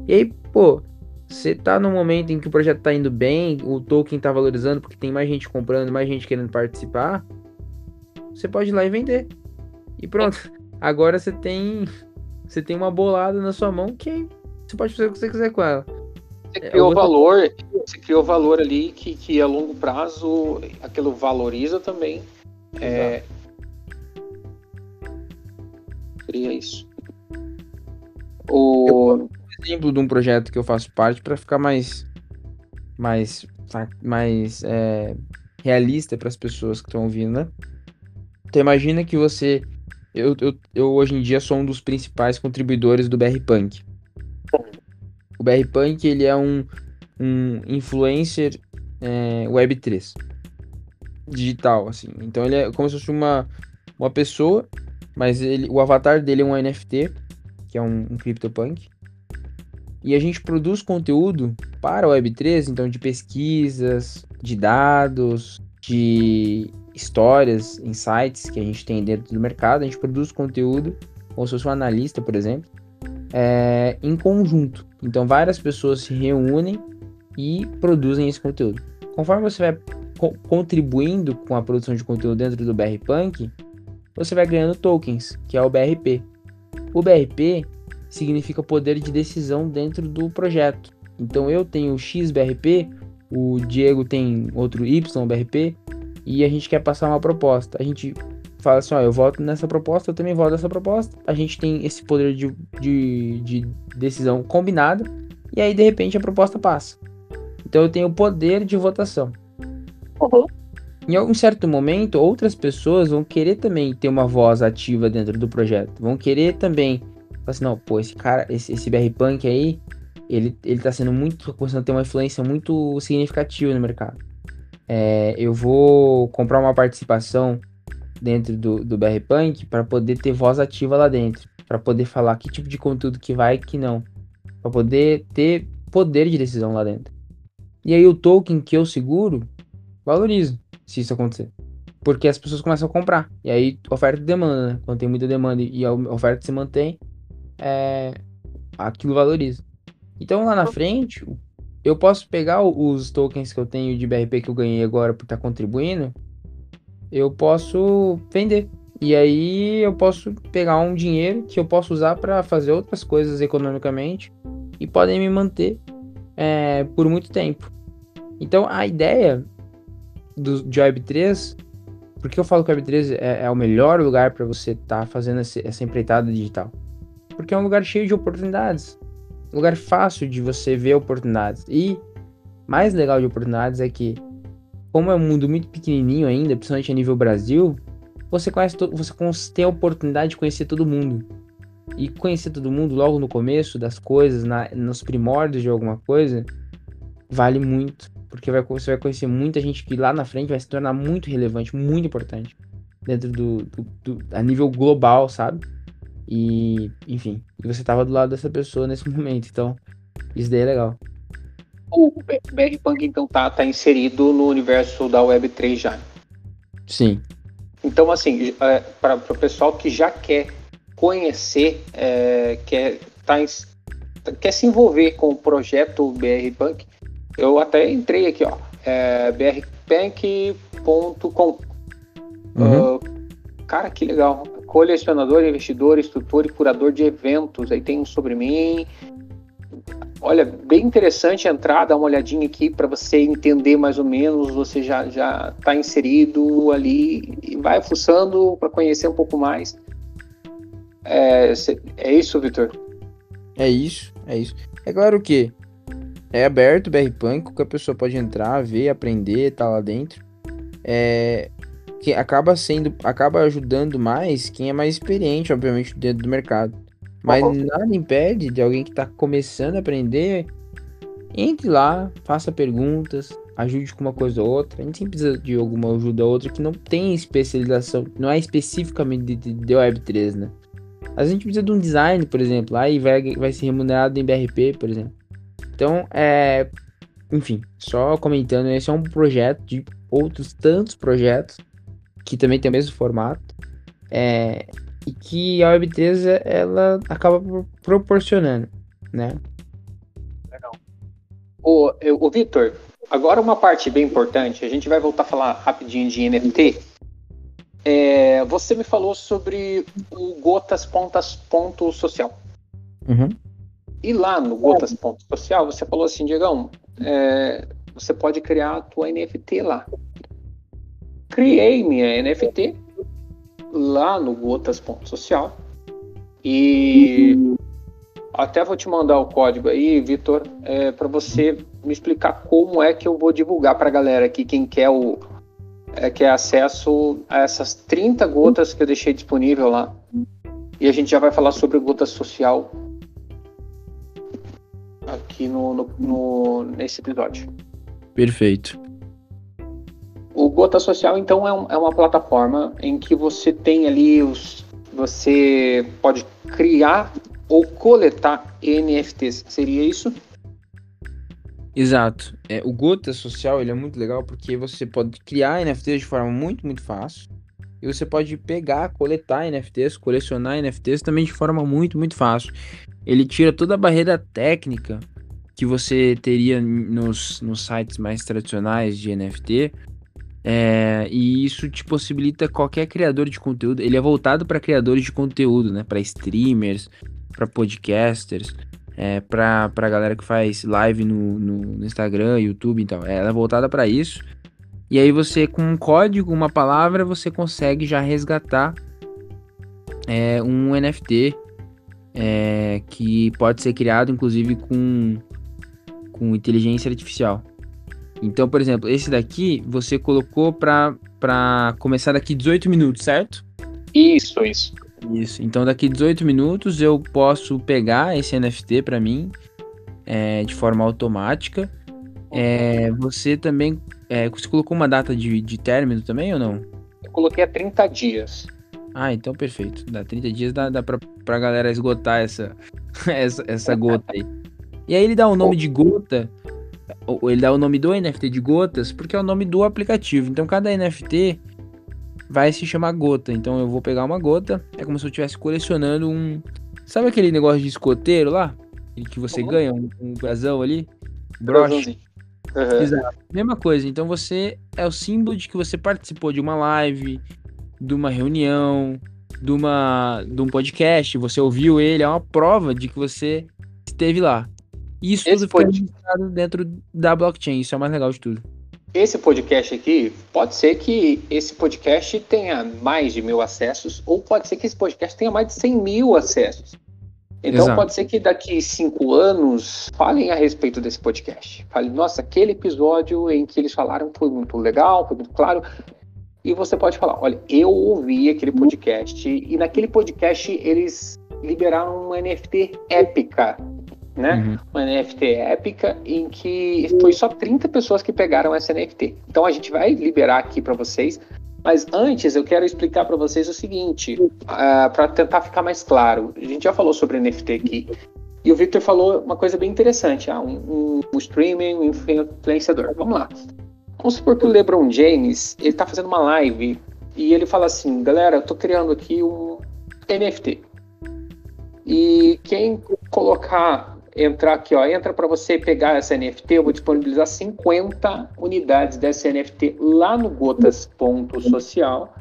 E aí, pô, você tá no momento em que o projeto tá indo bem, o token tá valorizando porque tem mais gente comprando, mais gente querendo participar, você pode ir lá e vender. E pronto. <laughs> Agora você tem você tem uma bolada na sua mão que você pode fazer o que você quiser com ela. Você é, criou é, valor, você criou valor ali que, que a longo prazo aquilo valoriza também. É, seria isso. O um exemplo de um projeto que eu faço parte para ficar mais mais mais é, realista para as pessoas que estão ouvindo, né? Então imagina que você eu, eu, eu hoje em dia sou um dos principais contribuidores do BR Punk. O BR Punk ele é um, um influencer é, Web3 digital, assim. Então ele é como se fosse uma, uma pessoa mas ele, o avatar dele é um NFT, que é um, um CryptoPunk. E a gente produz conteúdo para a Web3, então de pesquisas, de dados, de histórias, insights que a gente tem dentro do mercado, a gente produz conteúdo, como se fosse um analista, por exemplo, é, em conjunto. Então, várias pessoas se reúnem e produzem esse conteúdo. Conforme você vai co contribuindo com a produção de conteúdo dentro do BR Punk, você vai ganhando tokens, que é o BRP. O BRP significa poder de decisão dentro do projeto. Então eu tenho X BRP, o Diego tem outro Y BRP e a gente quer passar uma proposta. A gente fala assim, ó, eu voto nessa proposta, eu também voto nessa proposta. A gente tem esse poder de, de, de decisão combinada e aí de repente a proposta passa. Então eu tenho o poder de votação. Uhum. Em algum certo momento, outras pessoas vão querer também ter uma voz ativa dentro do projeto. Vão querer também. Assim, não, pô, esse cara, esse, esse BR Punk aí, ele, ele tá sendo muito. começando a ter uma influência muito significativa no mercado. É, eu vou comprar uma participação dentro do, do BR Punk para poder ter voz ativa lá dentro. para poder falar que tipo de conteúdo que vai e que não. para poder ter poder de decisão lá dentro. E aí o token que eu seguro, valorizo se isso acontecer. Porque as pessoas começam a comprar. E aí, oferta e demanda, né? Quando tem muita demanda e a oferta se mantém, é... aquilo valoriza. Então, lá na frente, eu posso pegar os tokens que eu tenho de BRP que eu ganhei agora por estar contribuindo, eu posso vender. E aí eu posso pegar um dinheiro que eu posso usar para fazer outras coisas economicamente e podem me manter é, por muito tempo. Então a ideia do, de Web3, por que eu falo que o Web3 é, é o melhor lugar para você estar tá fazendo esse, essa empreitada digital? Porque é um lugar cheio de oportunidades. Um lugar fácil de você ver oportunidades. E mais legal de oportunidades é que, como é um mundo muito pequenininho ainda, principalmente a nível Brasil, você conhece você tem a oportunidade de conhecer todo mundo. E conhecer todo mundo logo no começo das coisas, na, nos primórdios de alguma coisa, vale muito. Porque vai, você vai conhecer muita gente que lá na frente vai se tornar muito relevante, muito importante. Dentro do, do, do a nível global, sabe? E, enfim, e você tava do lado dessa pessoa nesse <laughs> momento, então isso daí é legal. O BR Punk então tá, tá inserido no universo da Web3 já. Sim. Então, assim, é, para o pessoal que já quer conhecer, é, quer, tá, quer se envolver com o projeto BR Punk, eu até entrei aqui, ó, é, brpank.com. Uhum. Uh, cara, que legal. Colecionador, investidor, instrutor e curador de eventos. Aí tem um sobre mim. Olha, bem interessante entrar, dar uma olhadinha aqui para você entender mais ou menos. Você já já está inserido ali e vai fuçando para conhecer um pouco mais. É, é isso, Vitor? É isso, é isso. É claro que é aberto o BR Punk, qualquer pessoa pode entrar, ver, aprender, tá lá dentro. É, que acaba sendo, acaba ajudando mais quem é mais experiente, obviamente, dentro do mercado. Mas uhum. nada impede de alguém que está começando a aprender, entre lá, faça perguntas, ajude com uma coisa ou outra. A gente sempre precisa de alguma ajuda ou outra que não tem especialização, não é especificamente de, de, de Web3, né? A gente precisa de um design, por exemplo, lá e vai, vai ser remunerado em BRP, por exemplo. Então, é, enfim, só comentando, esse é um projeto de outros tantos projetos que também tem o mesmo formato é, e que a Web3 ela acaba proporcionando, né? Legal. O, o Vitor, agora uma parte bem importante, a gente vai voltar a falar rapidinho de NFT. É, você me falou sobre o Gotas Pontas Ponto Social. Uhum. E lá no Gotas Ponto Social, você falou assim, Diegão, é, você pode criar a tua NFT lá. Criei minha NFT lá no Gotas Ponto Social e até vou te mandar o código aí, Vitor, é, para você me explicar como é que eu vou divulgar para a galera aqui, quem quer o é, quer acesso a essas 30 gotas que eu deixei disponível lá. E a gente já vai falar sobre o Gotas Social aqui no, no, no, nesse episódio. Perfeito. O Gota Social, então, é, um, é, uma plataforma em que você tem ali os. Você pode criar ou coletar NFTs. Seria isso? Exato. É, o Gota Social ele é muito legal porque você pode criar NFTs de forma muito, muito fácil. E você pode pegar, coletar NFTs, colecionar NFTs também de forma muito, muito fácil. Ele tira toda a barreira técnica que você teria nos, nos sites mais tradicionais de NFT. É, e isso te possibilita qualquer criador de conteúdo. Ele é voltado para criadores de conteúdo, né? Para streamers, para podcasters, é, para a galera que faz live no, no, Instagram, YouTube, então. Ela é voltada para isso. E aí você, com um código, uma palavra, você consegue já resgatar é, um NFT é, que pode ser criado, inclusive, com, com inteligência artificial. Então, por exemplo, esse daqui você colocou para começar daqui 18 minutos, certo? Isso, isso. Isso. Então, daqui 18 minutos eu posso pegar esse NFT para mim é, de forma automática. É, você também é, você colocou uma data de, de término também ou não? Eu coloquei a 30 dias. Ah, então perfeito. Dá 30 dias dá, dá pra, pra galera esgotar essa, <laughs> essa, essa gota aí. E aí ele dá o nome de gota, ou ele dá o nome do NFT de gotas, porque é o nome do aplicativo. Então cada NFT vai se chamar gota. Então eu vou pegar uma gota, é como se eu estivesse colecionando um. Sabe aquele negócio de escoteiro lá? Que você uhum. ganha um, um brasão ali? Broche. Uhum. Exato. Mesma coisa. Então você é o símbolo de que você participou de uma live, de uma reunião, de, uma, de um podcast, você ouviu ele, é uma prova de que você esteve lá. Isso Esse tudo registrado dentro da blockchain, isso é o mais legal de tudo. Esse podcast aqui, pode ser que esse podcast tenha mais de mil acessos, ou pode ser que esse podcast tenha mais de 100 mil acessos. Então Exato. pode ser que daqui cinco anos falem a respeito desse podcast. Falem, nossa, aquele episódio em que eles falaram foi muito legal, foi muito claro. E você pode falar, olha, eu ouvi aquele podcast e naquele podcast eles liberaram uma NFT épica, né? Uhum. Uma NFT épica em que foi só 30 pessoas que pegaram essa NFT. Então a gente vai liberar aqui para vocês mas antes eu quero explicar para vocês o seguinte, uh, ah, para tentar ficar mais claro. A gente já falou sobre NFT aqui. E o Victor falou uma coisa bem interessante, ah, um, um, streaming, um influenciador. Vamos lá. Vamos supor que o LeBron James ele está fazendo uma live e ele fala assim, galera, eu estou criando aqui um NFT. E quem colocar entrar aqui, ó, entra para você pegar essa NFT, eu vou disponibilizar 50 unidades dessa NFT lá no gotas.social.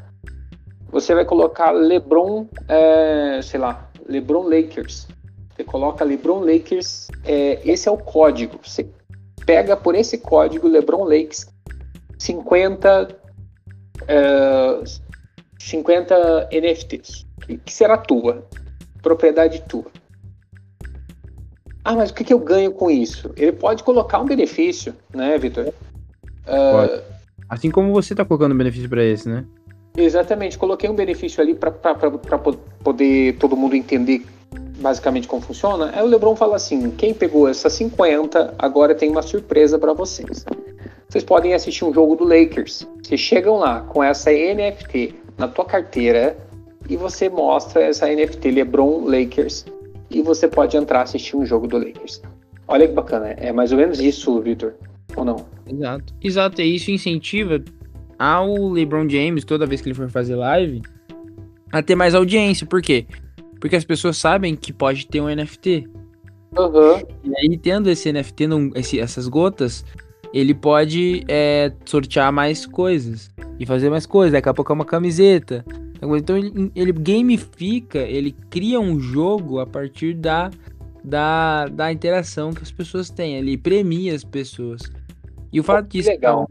Você vai colocar LeBron, é, sei lá, LeBron Lakers. Você coloca LeBron Lakers, é, esse é o código. Você pega por esse código LeBron Lakers 50 é, 50 NFTs, que será tua, propriedade tua. Ah, mas o que, que eu ganho com isso? Ele pode colocar um benefício, né, Vitor? Uh, assim como você está colocando benefício para esse, né? Exatamente, coloquei um benefício ali para poder todo mundo entender basicamente como funciona. Aí o Lebron fala assim: quem pegou essas 50 agora tem uma surpresa para vocês. Vocês podem assistir um jogo do Lakers. Vocês chegam lá com essa NFT na tua carteira e você mostra essa NFT LeBron Lakers e você pode entrar assistir um jogo do Lakers. Olha que bacana, é mais ou menos isso, Victor, ou não? Exato. Exato, e isso incentiva ao LeBron James, toda vez que ele for fazer live, a ter mais audiência. Por quê? Porque as pessoas sabem que pode ter um NFT. Uhum. E aí, tendo esse NFT, num, esse, essas gotas, ele pode é, sortear mais coisas e fazer mais coisas. Daqui a pouco é uma camiseta, então ele, ele gamifica, ele cria um jogo a partir da, da, da interação que as pessoas têm. Ele premia as pessoas. E o fato oh, disso, legal.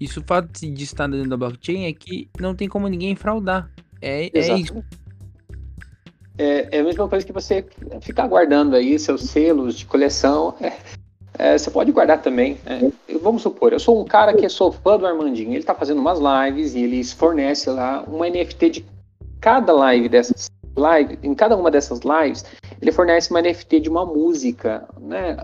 isso o fato de estar dentro da blockchain é que não tem como ninguém fraudar. É, é isso. É, é, a mesma coisa que você ficar guardando aí seus selos de coleção. É, é, você pode guardar também. É, vamos supor, eu sou um cara que sou fã do Armandinho, ele está fazendo umas lives e ele fornece lá um NFT de cada live dessas lives, em cada uma dessas lives, ele fornece uma NFT de uma música, né?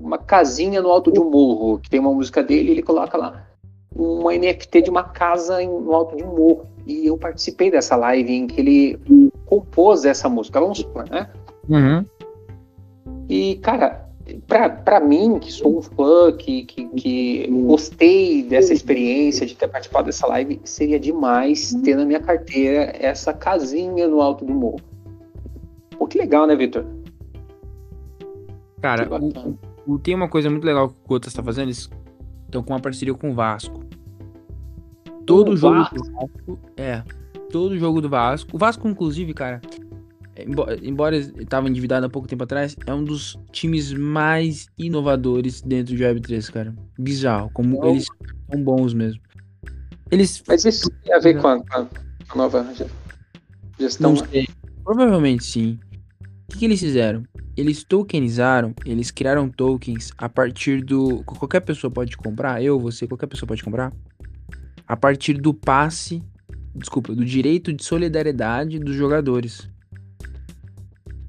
Uma casinha no alto de um morro, que tem uma música dele, ele coloca lá uma NFT de uma casa no alto de um morro. E eu participei dessa live em que ele compôs essa música, vamos supor, né? Uhum. E, cara, para mim, que sou um fã, que, que, que, gostei dessa experiência, de ter participado dessa live, seria demais ter na minha carteira essa casinha no alto do morro. Pô, que legal, né, Vitor? Cara, o, o, tem uma coisa muito legal que o Gotas está fazendo, eles estão com uma parceria com o Vasco. Todo o jogo Vasco. Vasco. É. Todo jogo do Vasco. O Vasco, inclusive, cara, embora estava endividado há pouco tempo atrás, é um dos times mais inovadores dentro do Web3, cara. Bizarro, como eles são bons mesmo. Eles... Mas isso tem a ver com a, a nova gestão? Não sei. Provavelmente sim. O que, que, eles fizeram? Eles tokenizaram, eles criaram tokens a partir do. Qualquer pessoa pode comprar, eu, você, qualquer pessoa pode comprar. A partir do passe, desculpa, do direito de solidariedade dos jogadores.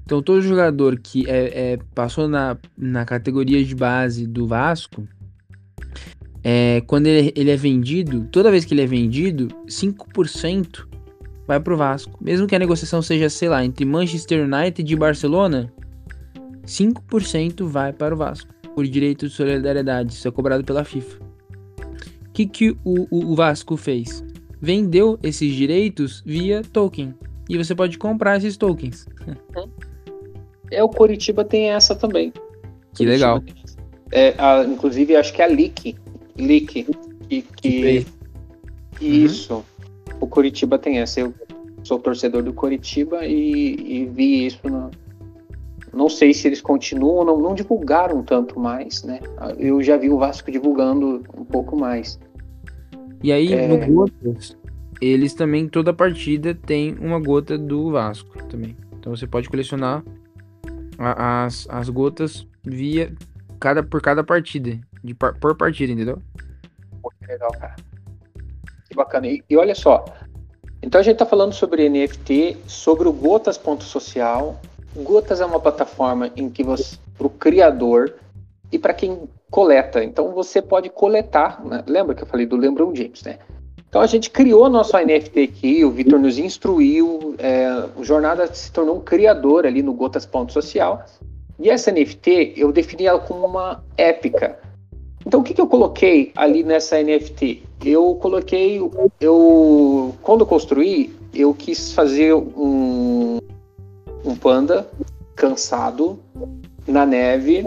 Então, todo jogador que é, é, passou na, na categoria de base do Vasco, é, quando ele, ele, é vendido, toda vez que ele é vendido, 5% vai pro Vasco. Mesmo que a negociação seja, sei lá, entre Manchester United e Barcelona, 5% vai para o Vasco, por direito de solidariedade. Isso é cobrado pela FIFA. O que, que o, o, o Vasco fez? Vendeu esses direitos via token. E você pode comprar esses tokens. É, o Coritiba tem essa também. Que legal. É, a, inclusive, acho que é a Leak. Leak. Que, que... Isso. Uhum. O Coritiba tem essa. Eu sou torcedor do Coritiba e, e vi isso no, não sei se eles continuam, não, não divulgaram tanto mais, né? Eu já vi o Vasco divulgando um pouco mais. E aí, é... no Gotas, eles também, toda partida tem uma gota do Vasco também. Então você pode colecionar as, as gotas via cada, por cada partida. De, por partida, entendeu? Pô, que legal, cara. Que bacana. E, e olha só. Então a gente está falando sobre NFT, sobre o Gotas.social. Gotas é uma plataforma em que você, para o criador e para quem coleta. Então você pode coletar, né? lembra que eu falei do LeBron James, né? Então a gente criou nosso NFT aqui, o Vitor nos instruiu, é, o Jornada se tornou um criador ali no Gotas Ponto Social. E essa NFT eu defini ela como uma épica. Então o que, que eu coloquei ali nessa NFT? Eu coloquei, eu quando construí, eu quis fazer um, um panda cansado na neve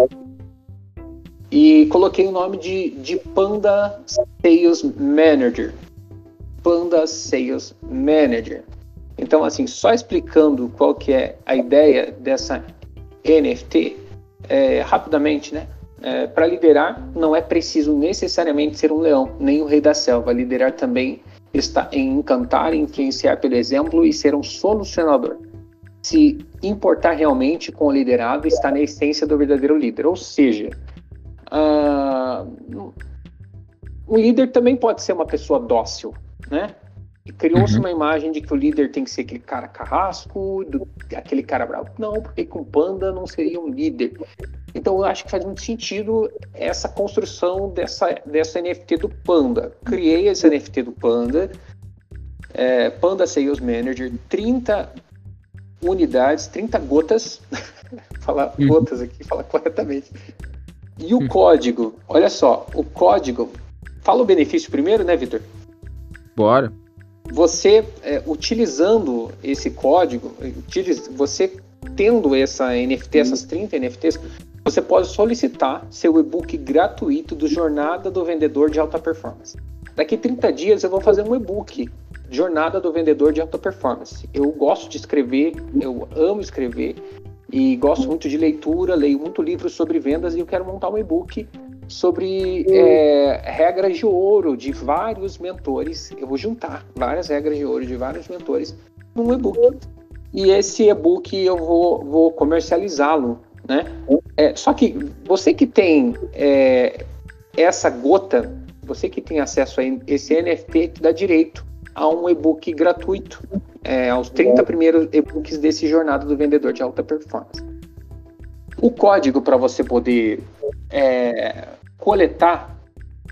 e coloquei o nome de, de Panda Sales Manager. Panda Sales Manager. Então, assim, só explicando qual que é a ideia dessa NFT, é, rapidamente, né? É, Para liderar, não é preciso necessariamente ser um leão, nem o rei da selva. Liderar também está em encantar, influenciar pelo exemplo e ser um solucionador. Se importar realmente com o liderado está na essência do verdadeiro líder. Ou seja, uh, um líder também pode ser uma pessoa dócil, né? Criou-se uhum. uma imagem de que o líder tem que ser aquele cara carrasco, do, aquele cara bravo. Não, porque com panda não seria um líder. Então eu acho que faz muito sentido essa construção dessa, dessa NFT do Panda. Criei esse NFT do Panda, é, Panda Sales Manager, 30 unidades, 30 gotas. <laughs> falar uhum. gotas aqui, falar corretamente. E o uhum. código, olha só, o código. Fala o benefício primeiro, né, Vitor? Bora. Você, é, utilizando esse código, você tendo essa NFT, essas 30 NFTs, você pode solicitar seu e-book gratuito do Jornada do Vendedor de Alta Performance. Daqui 30 dias eu vou fazer um e-book Jornada do Vendedor de Alta Performance. Eu gosto de escrever, eu amo escrever e gosto muito de leitura, leio muito livros sobre vendas e eu quero montar um e-book sobre é, regras de ouro de vários mentores. Eu vou juntar várias regras de ouro de vários mentores num e-book. E esse e-book eu vou, vou comercializá-lo, né? É, só que você que tem é, essa gota, você que tem acesso a esse NFT, te dá direito a um e-book gratuito, é, aos 30 primeiros e-books desse Jornada do Vendedor de Alta Performance. O código para você poder é, coletar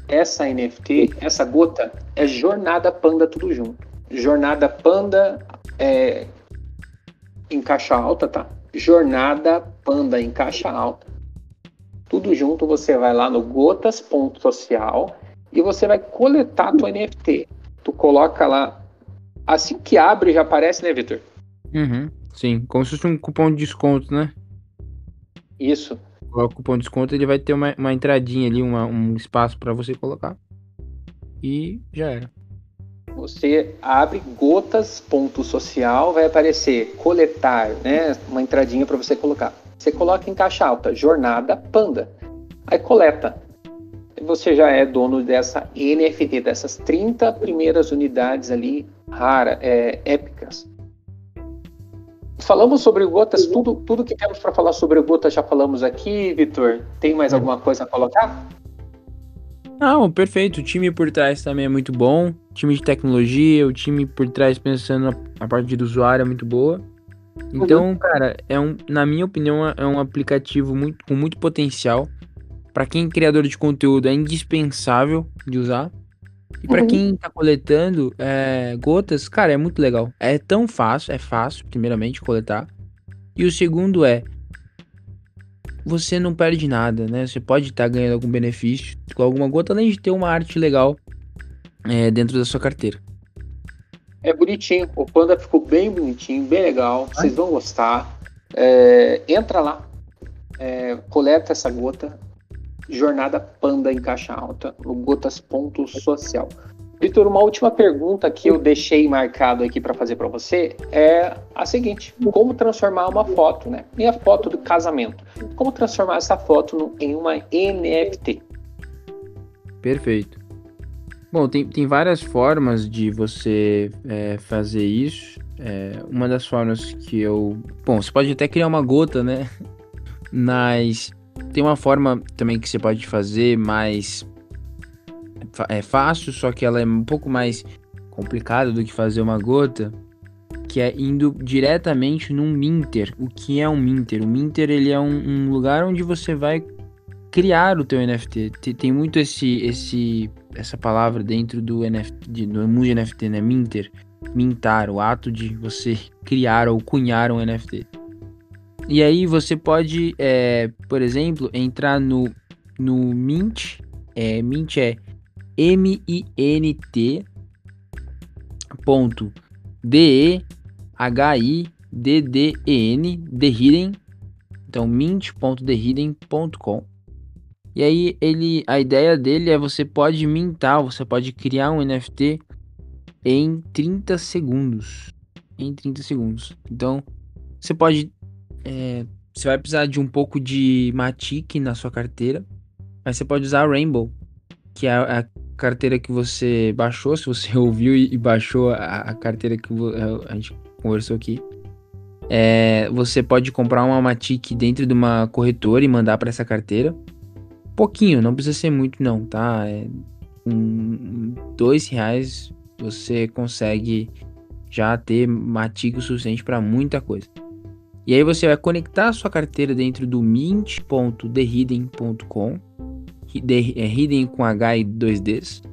essa NFT, essa gota, é Jornada Panda tudo junto. Jornada Panda é, em caixa alta, tá? Jornada Panda em caixa alta. tudo junto, você vai lá no gotas.social e você vai coletar tua NFT. Tu coloca lá, assim que abre já aparece, né, Vitor? Uhum, sim, como se fosse um cupom de desconto, né? Isso. O cupom de desconto ele vai ter uma, uma entradinha ali, uma, um espaço para você colocar. E já era. Você abre gotas.social, vai aparecer coletar, né? Uma entradinha para você colocar. Você coloca em caixa alta, jornada panda. Aí coleta. Você já é dono dessa NFT, dessas 30 primeiras unidades ali, rara, é, épicas. Falamos sobre gotas, tudo, tudo que temos para falar sobre gotas já falamos aqui, Vitor. Tem mais alguma coisa a colocar? Não, perfeito. O time por trás também é muito bom. O time de tecnologia, o time por trás pensando a parte do usuário é muito boa. Então, uhum. cara, é um, na minha opinião, é um aplicativo muito, com muito potencial. Para quem é criador de conteúdo, é indispensável de usar. E para uhum. quem tá coletando é, gotas, cara, é muito legal. É tão fácil, é fácil, primeiramente, coletar. E o segundo é, você não perde nada, né? Você pode estar tá ganhando algum benefício com alguma gota, além de ter uma arte legal é, dentro da sua carteira. É bonitinho, o Panda ficou bem bonitinho, bem legal, vocês vão gostar. É, entra lá, é, coleta essa gota, Jornada Panda em Caixa Alta, no Gotas Ponto Social. Vitor, uma última pergunta que eu deixei marcado aqui para fazer para você é a seguinte: como transformar uma foto, né? Minha foto do casamento. Como transformar essa foto no, em uma NFT? Perfeito. Bom, tem, tem várias formas de você é, fazer isso. É, uma das formas que eu. Bom, você pode até criar uma gota, né? <laughs> Mas tem uma forma também que você pode fazer mais é fácil, só que ela é um pouco mais complicada do que fazer uma gota, que é indo diretamente num minter. O que é um minter? O minter ele é um, um lugar onde você vai criar o teu NFT. Tem, muito esse, esse, essa palavra dentro do NFT, do de NFT, né? Minter, mintar, o ato de você <laughs> criar ou cunhar um NFT. E aí você pode, é, por exemplo, entrar no, no Mint. É, Mint é M-I-N-T ponto D-E-H-I-D-D-E-N The Hidden. Então mint.thehidden.com e aí ele a ideia dele é você pode mintar, você pode criar um NFT em 30 segundos. Em 30 segundos. Então você pode é, você vai precisar de um pouco de Matic na sua carteira mas você pode usar Rainbow que é a carteira que você baixou, se você <laughs> ouviu e baixou a, a carteira que é, a gente conversou aqui, é, você pode comprar uma Matic dentro de uma corretora e mandar para essa carteira. Pouquinho, não precisa ser muito não, tá? É, um, dois reais você consegue já ter Matic o suficiente para muita coisa. E aí você vai conectar a sua carteira dentro do mint.thehidden.com é hidden com H e 2Ds.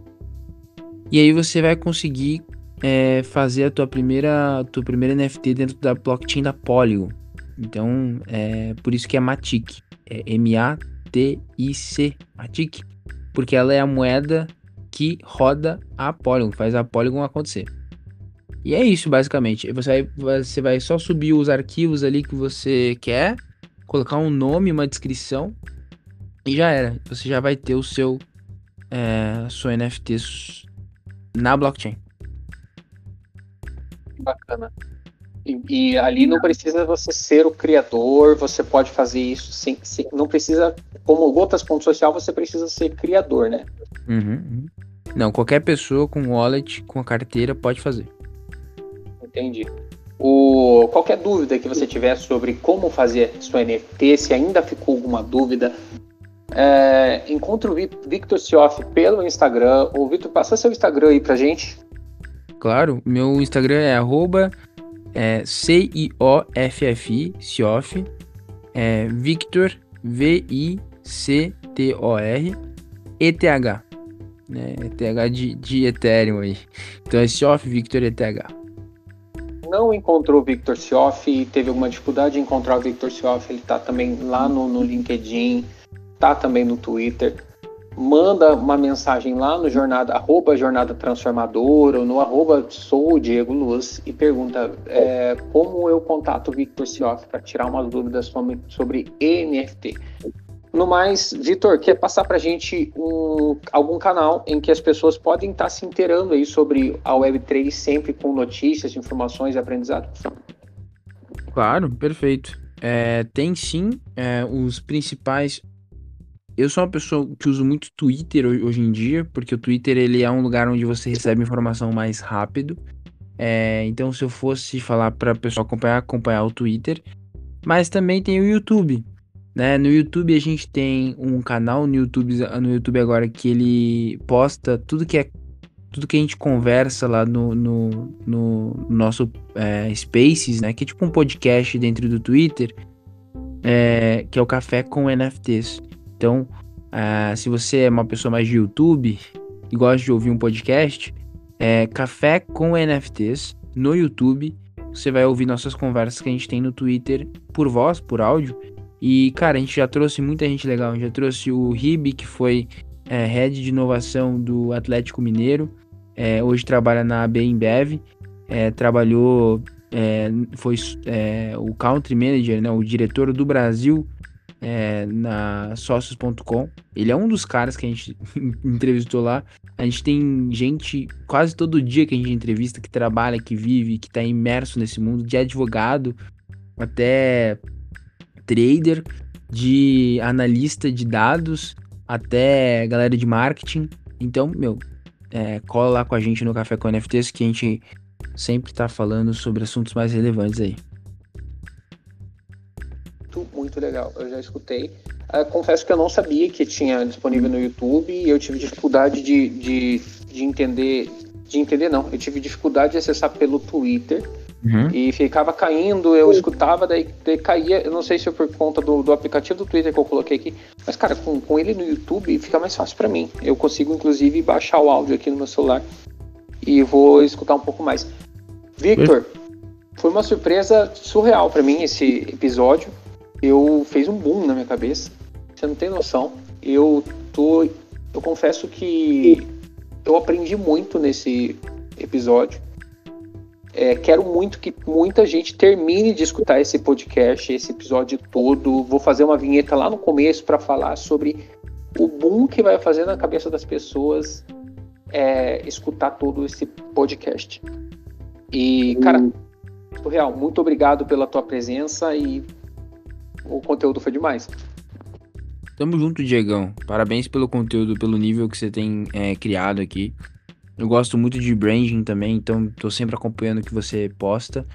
E aí você vai conseguir é, fazer a tua primeira, tua primeira NFT dentro da blockchain da Polygon. Então, é por isso que é Matic. É M-A-T-I-C. Matic. Porque ela é a moeda que roda a Polygon, faz a Polygon acontecer. E é isso, basicamente. Você vai, você vai só subir os arquivos ali que você quer, colocar um nome, uma descrição e já era. Você já vai ter o seu é, sua NFT na blockchain. Bacana. E, e, ali não precisa você ser o criador, você pode fazer isso sem, sem não precisa, como gotas ponto social, você precisa ser criador, né? Uhum, uhum. Não, qualquer pessoa com wallet, com a carteira pode fazer. Entendi. O, qualquer dúvida que você tiver sobre como fazer sua NFT, se ainda ficou alguma dúvida, é, encontre o Victor Sioff pelo Instagram. O Victor, passa seu Instagram aí pra gente. Claro, meu Instagram é arroba é, C-I-O-F-F-I, Sioff, é, Victor, V-I-C-T-O-R, E-T-H, né, E-T-H de, de Ethereum aí. Então é Sioff, Victor, E-T-H. Não encontrou o Victor Sioff e teve alguma dificuldade de encontrar o Victor Sioff, ele tá também lá no, no LinkedIn, tá também no Twitter. Manda uma mensagem lá no jornada, arroba jornada transformadora ou no arroba sou o Diego Luz e pergunta é, como eu contato o Victor Sioff para tirar umas dúvidas sobre, sobre NFT. No mais, Vitor, quer passar para a gente um, algum canal em que as pessoas podem estar tá se inteirando aí sobre a Web3 sempre com notícias, informações e aprendizado? Claro, perfeito. É, tem sim é, os principais. Eu sou uma pessoa que uso muito Twitter hoje em dia, porque o Twitter ele é um lugar onde você recebe informação mais rápido. É, então, se eu fosse falar para a pessoa acompanhar, acompanhar o Twitter. Mas também tem o YouTube. Né? No YouTube a gente tem um canal no YouTube, no YouTube agora que ele posta tudo que é tudo que a gente conversa lá no, no, no nosso é, Spaces, né? Que é tipo um podcast dentro do Twitter, é, que é o Café com NFTs. Então, uh, se você é uma pessoa mais de YouTube e gosta de ouvir um podcast, é Café com NFTs no YouTube. Você vai ouvir nossas conversas que a gente tem no Twitter por voz, por áudio. E, cara, a gente já trouxe muita gente legal. A gente já trouxe o Ribe, que foi é, head de inovação do Atlético Mineiro. É, hoje trabalha na AB Embev. É, trabalhou, é, foi é, o country manager, né, o diretor do Brasil é, na Sócios.com. Ele é um dos caras que a gente <laughs> entrevistou lá. A gente tem gente quase todo dia que a gente entrevista que trabalha, que vive, que está imerso nesse mundo, de advogado até trader, de analista de dados, até galera de marketing. Então, meu, é, cola lá com a gente no Café com NFTs que a gente sempre tá falando sobre assuntos mais relevantes aí. Muito, muito legal, eu já escutei. Uh, confesso que eu não sabia que tinha disponível no YouTube e eu tive dificuldade de, de, de entender. De entender, não. Eu tive dificuldade de acessar pelo Twitter. Uhum. E ficava caindo, eu escutava, daí, daí, caía, eu não sei se é por conta do, do aplicativo do Twitter que eu coloquei aqui, mas cara, com, com ele no YouTube fica mais fácil para mim. Eu consigo inclusive baixar o áudio aqui no meu celular e vou escutar um pouco mais. Victor, foi uma surpresa surreal para mim esse episódio. Eu fez um boom na minha cabeça. Você não tem noção. Eu tô, eu confesso que eu aprendi muito nesse episódio é, quero muito que muita gente termine de escutar esse podcast, esse episódio todo. Vou fazer uma vinheta lá no começo para falar sobre o boom que vai fazer na cabeça das pessoas é, escutar todo esse podcast. E, cara, real, muito obrigado pela tua presença e o conteúdo foi demais. Tamo junto, Diegão. Parabéns pelo conteúdo, pelo nível que você tem é, criado aqui. Eu gosto muito de branding também, então tô sempre acompanhando o que você posta.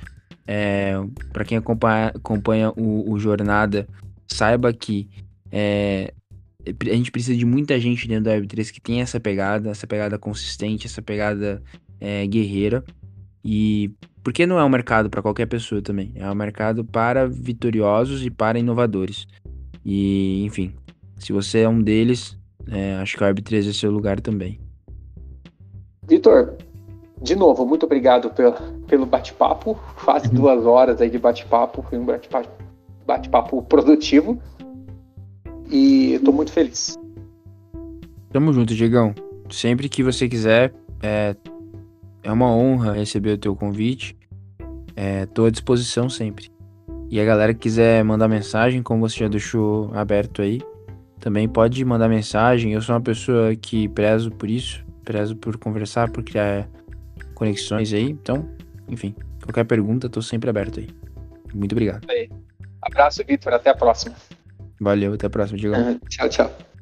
É, para quem acompanha, acompanha o, o, Jornada, saiba que é, a gente precisa de muita gente dentro da Web3 que tem essa pegada, essa pegada consistente, essa pegada é, guerreira. E porque não é um mercado para qualquer pessoa também, é um mercado para vitoriosos e para inovadores. E, enfim, se você é um deles, é, acho que a Web3 é seu lugar também. Vitor, de novo, muito obrigado pelo, pelo bate-papo. Quase uhum. duas horas aí de bate-papo. Foi um bate-papo bate produtivo. E eu tô muito feliz. Tamo junto, Diegão. Sempre que você quiser, é, é uma honra receber o teu convite. É, tô à disposição sempre. E a galera que quiser mandar mensagem, como você já deixou aberto aí, também pode mandar mensagem. Eu sou uma pessoa que prezo por isso prezo por conversar, por criar conexões aí. Então, enfim, qualquer pergunta, tô sempre aberto aí. Muito obrigado. Aí. Abraço, Vitor. Até a próxima. Valeu, até a próxima, Diego. <laughs> tchau, tchau.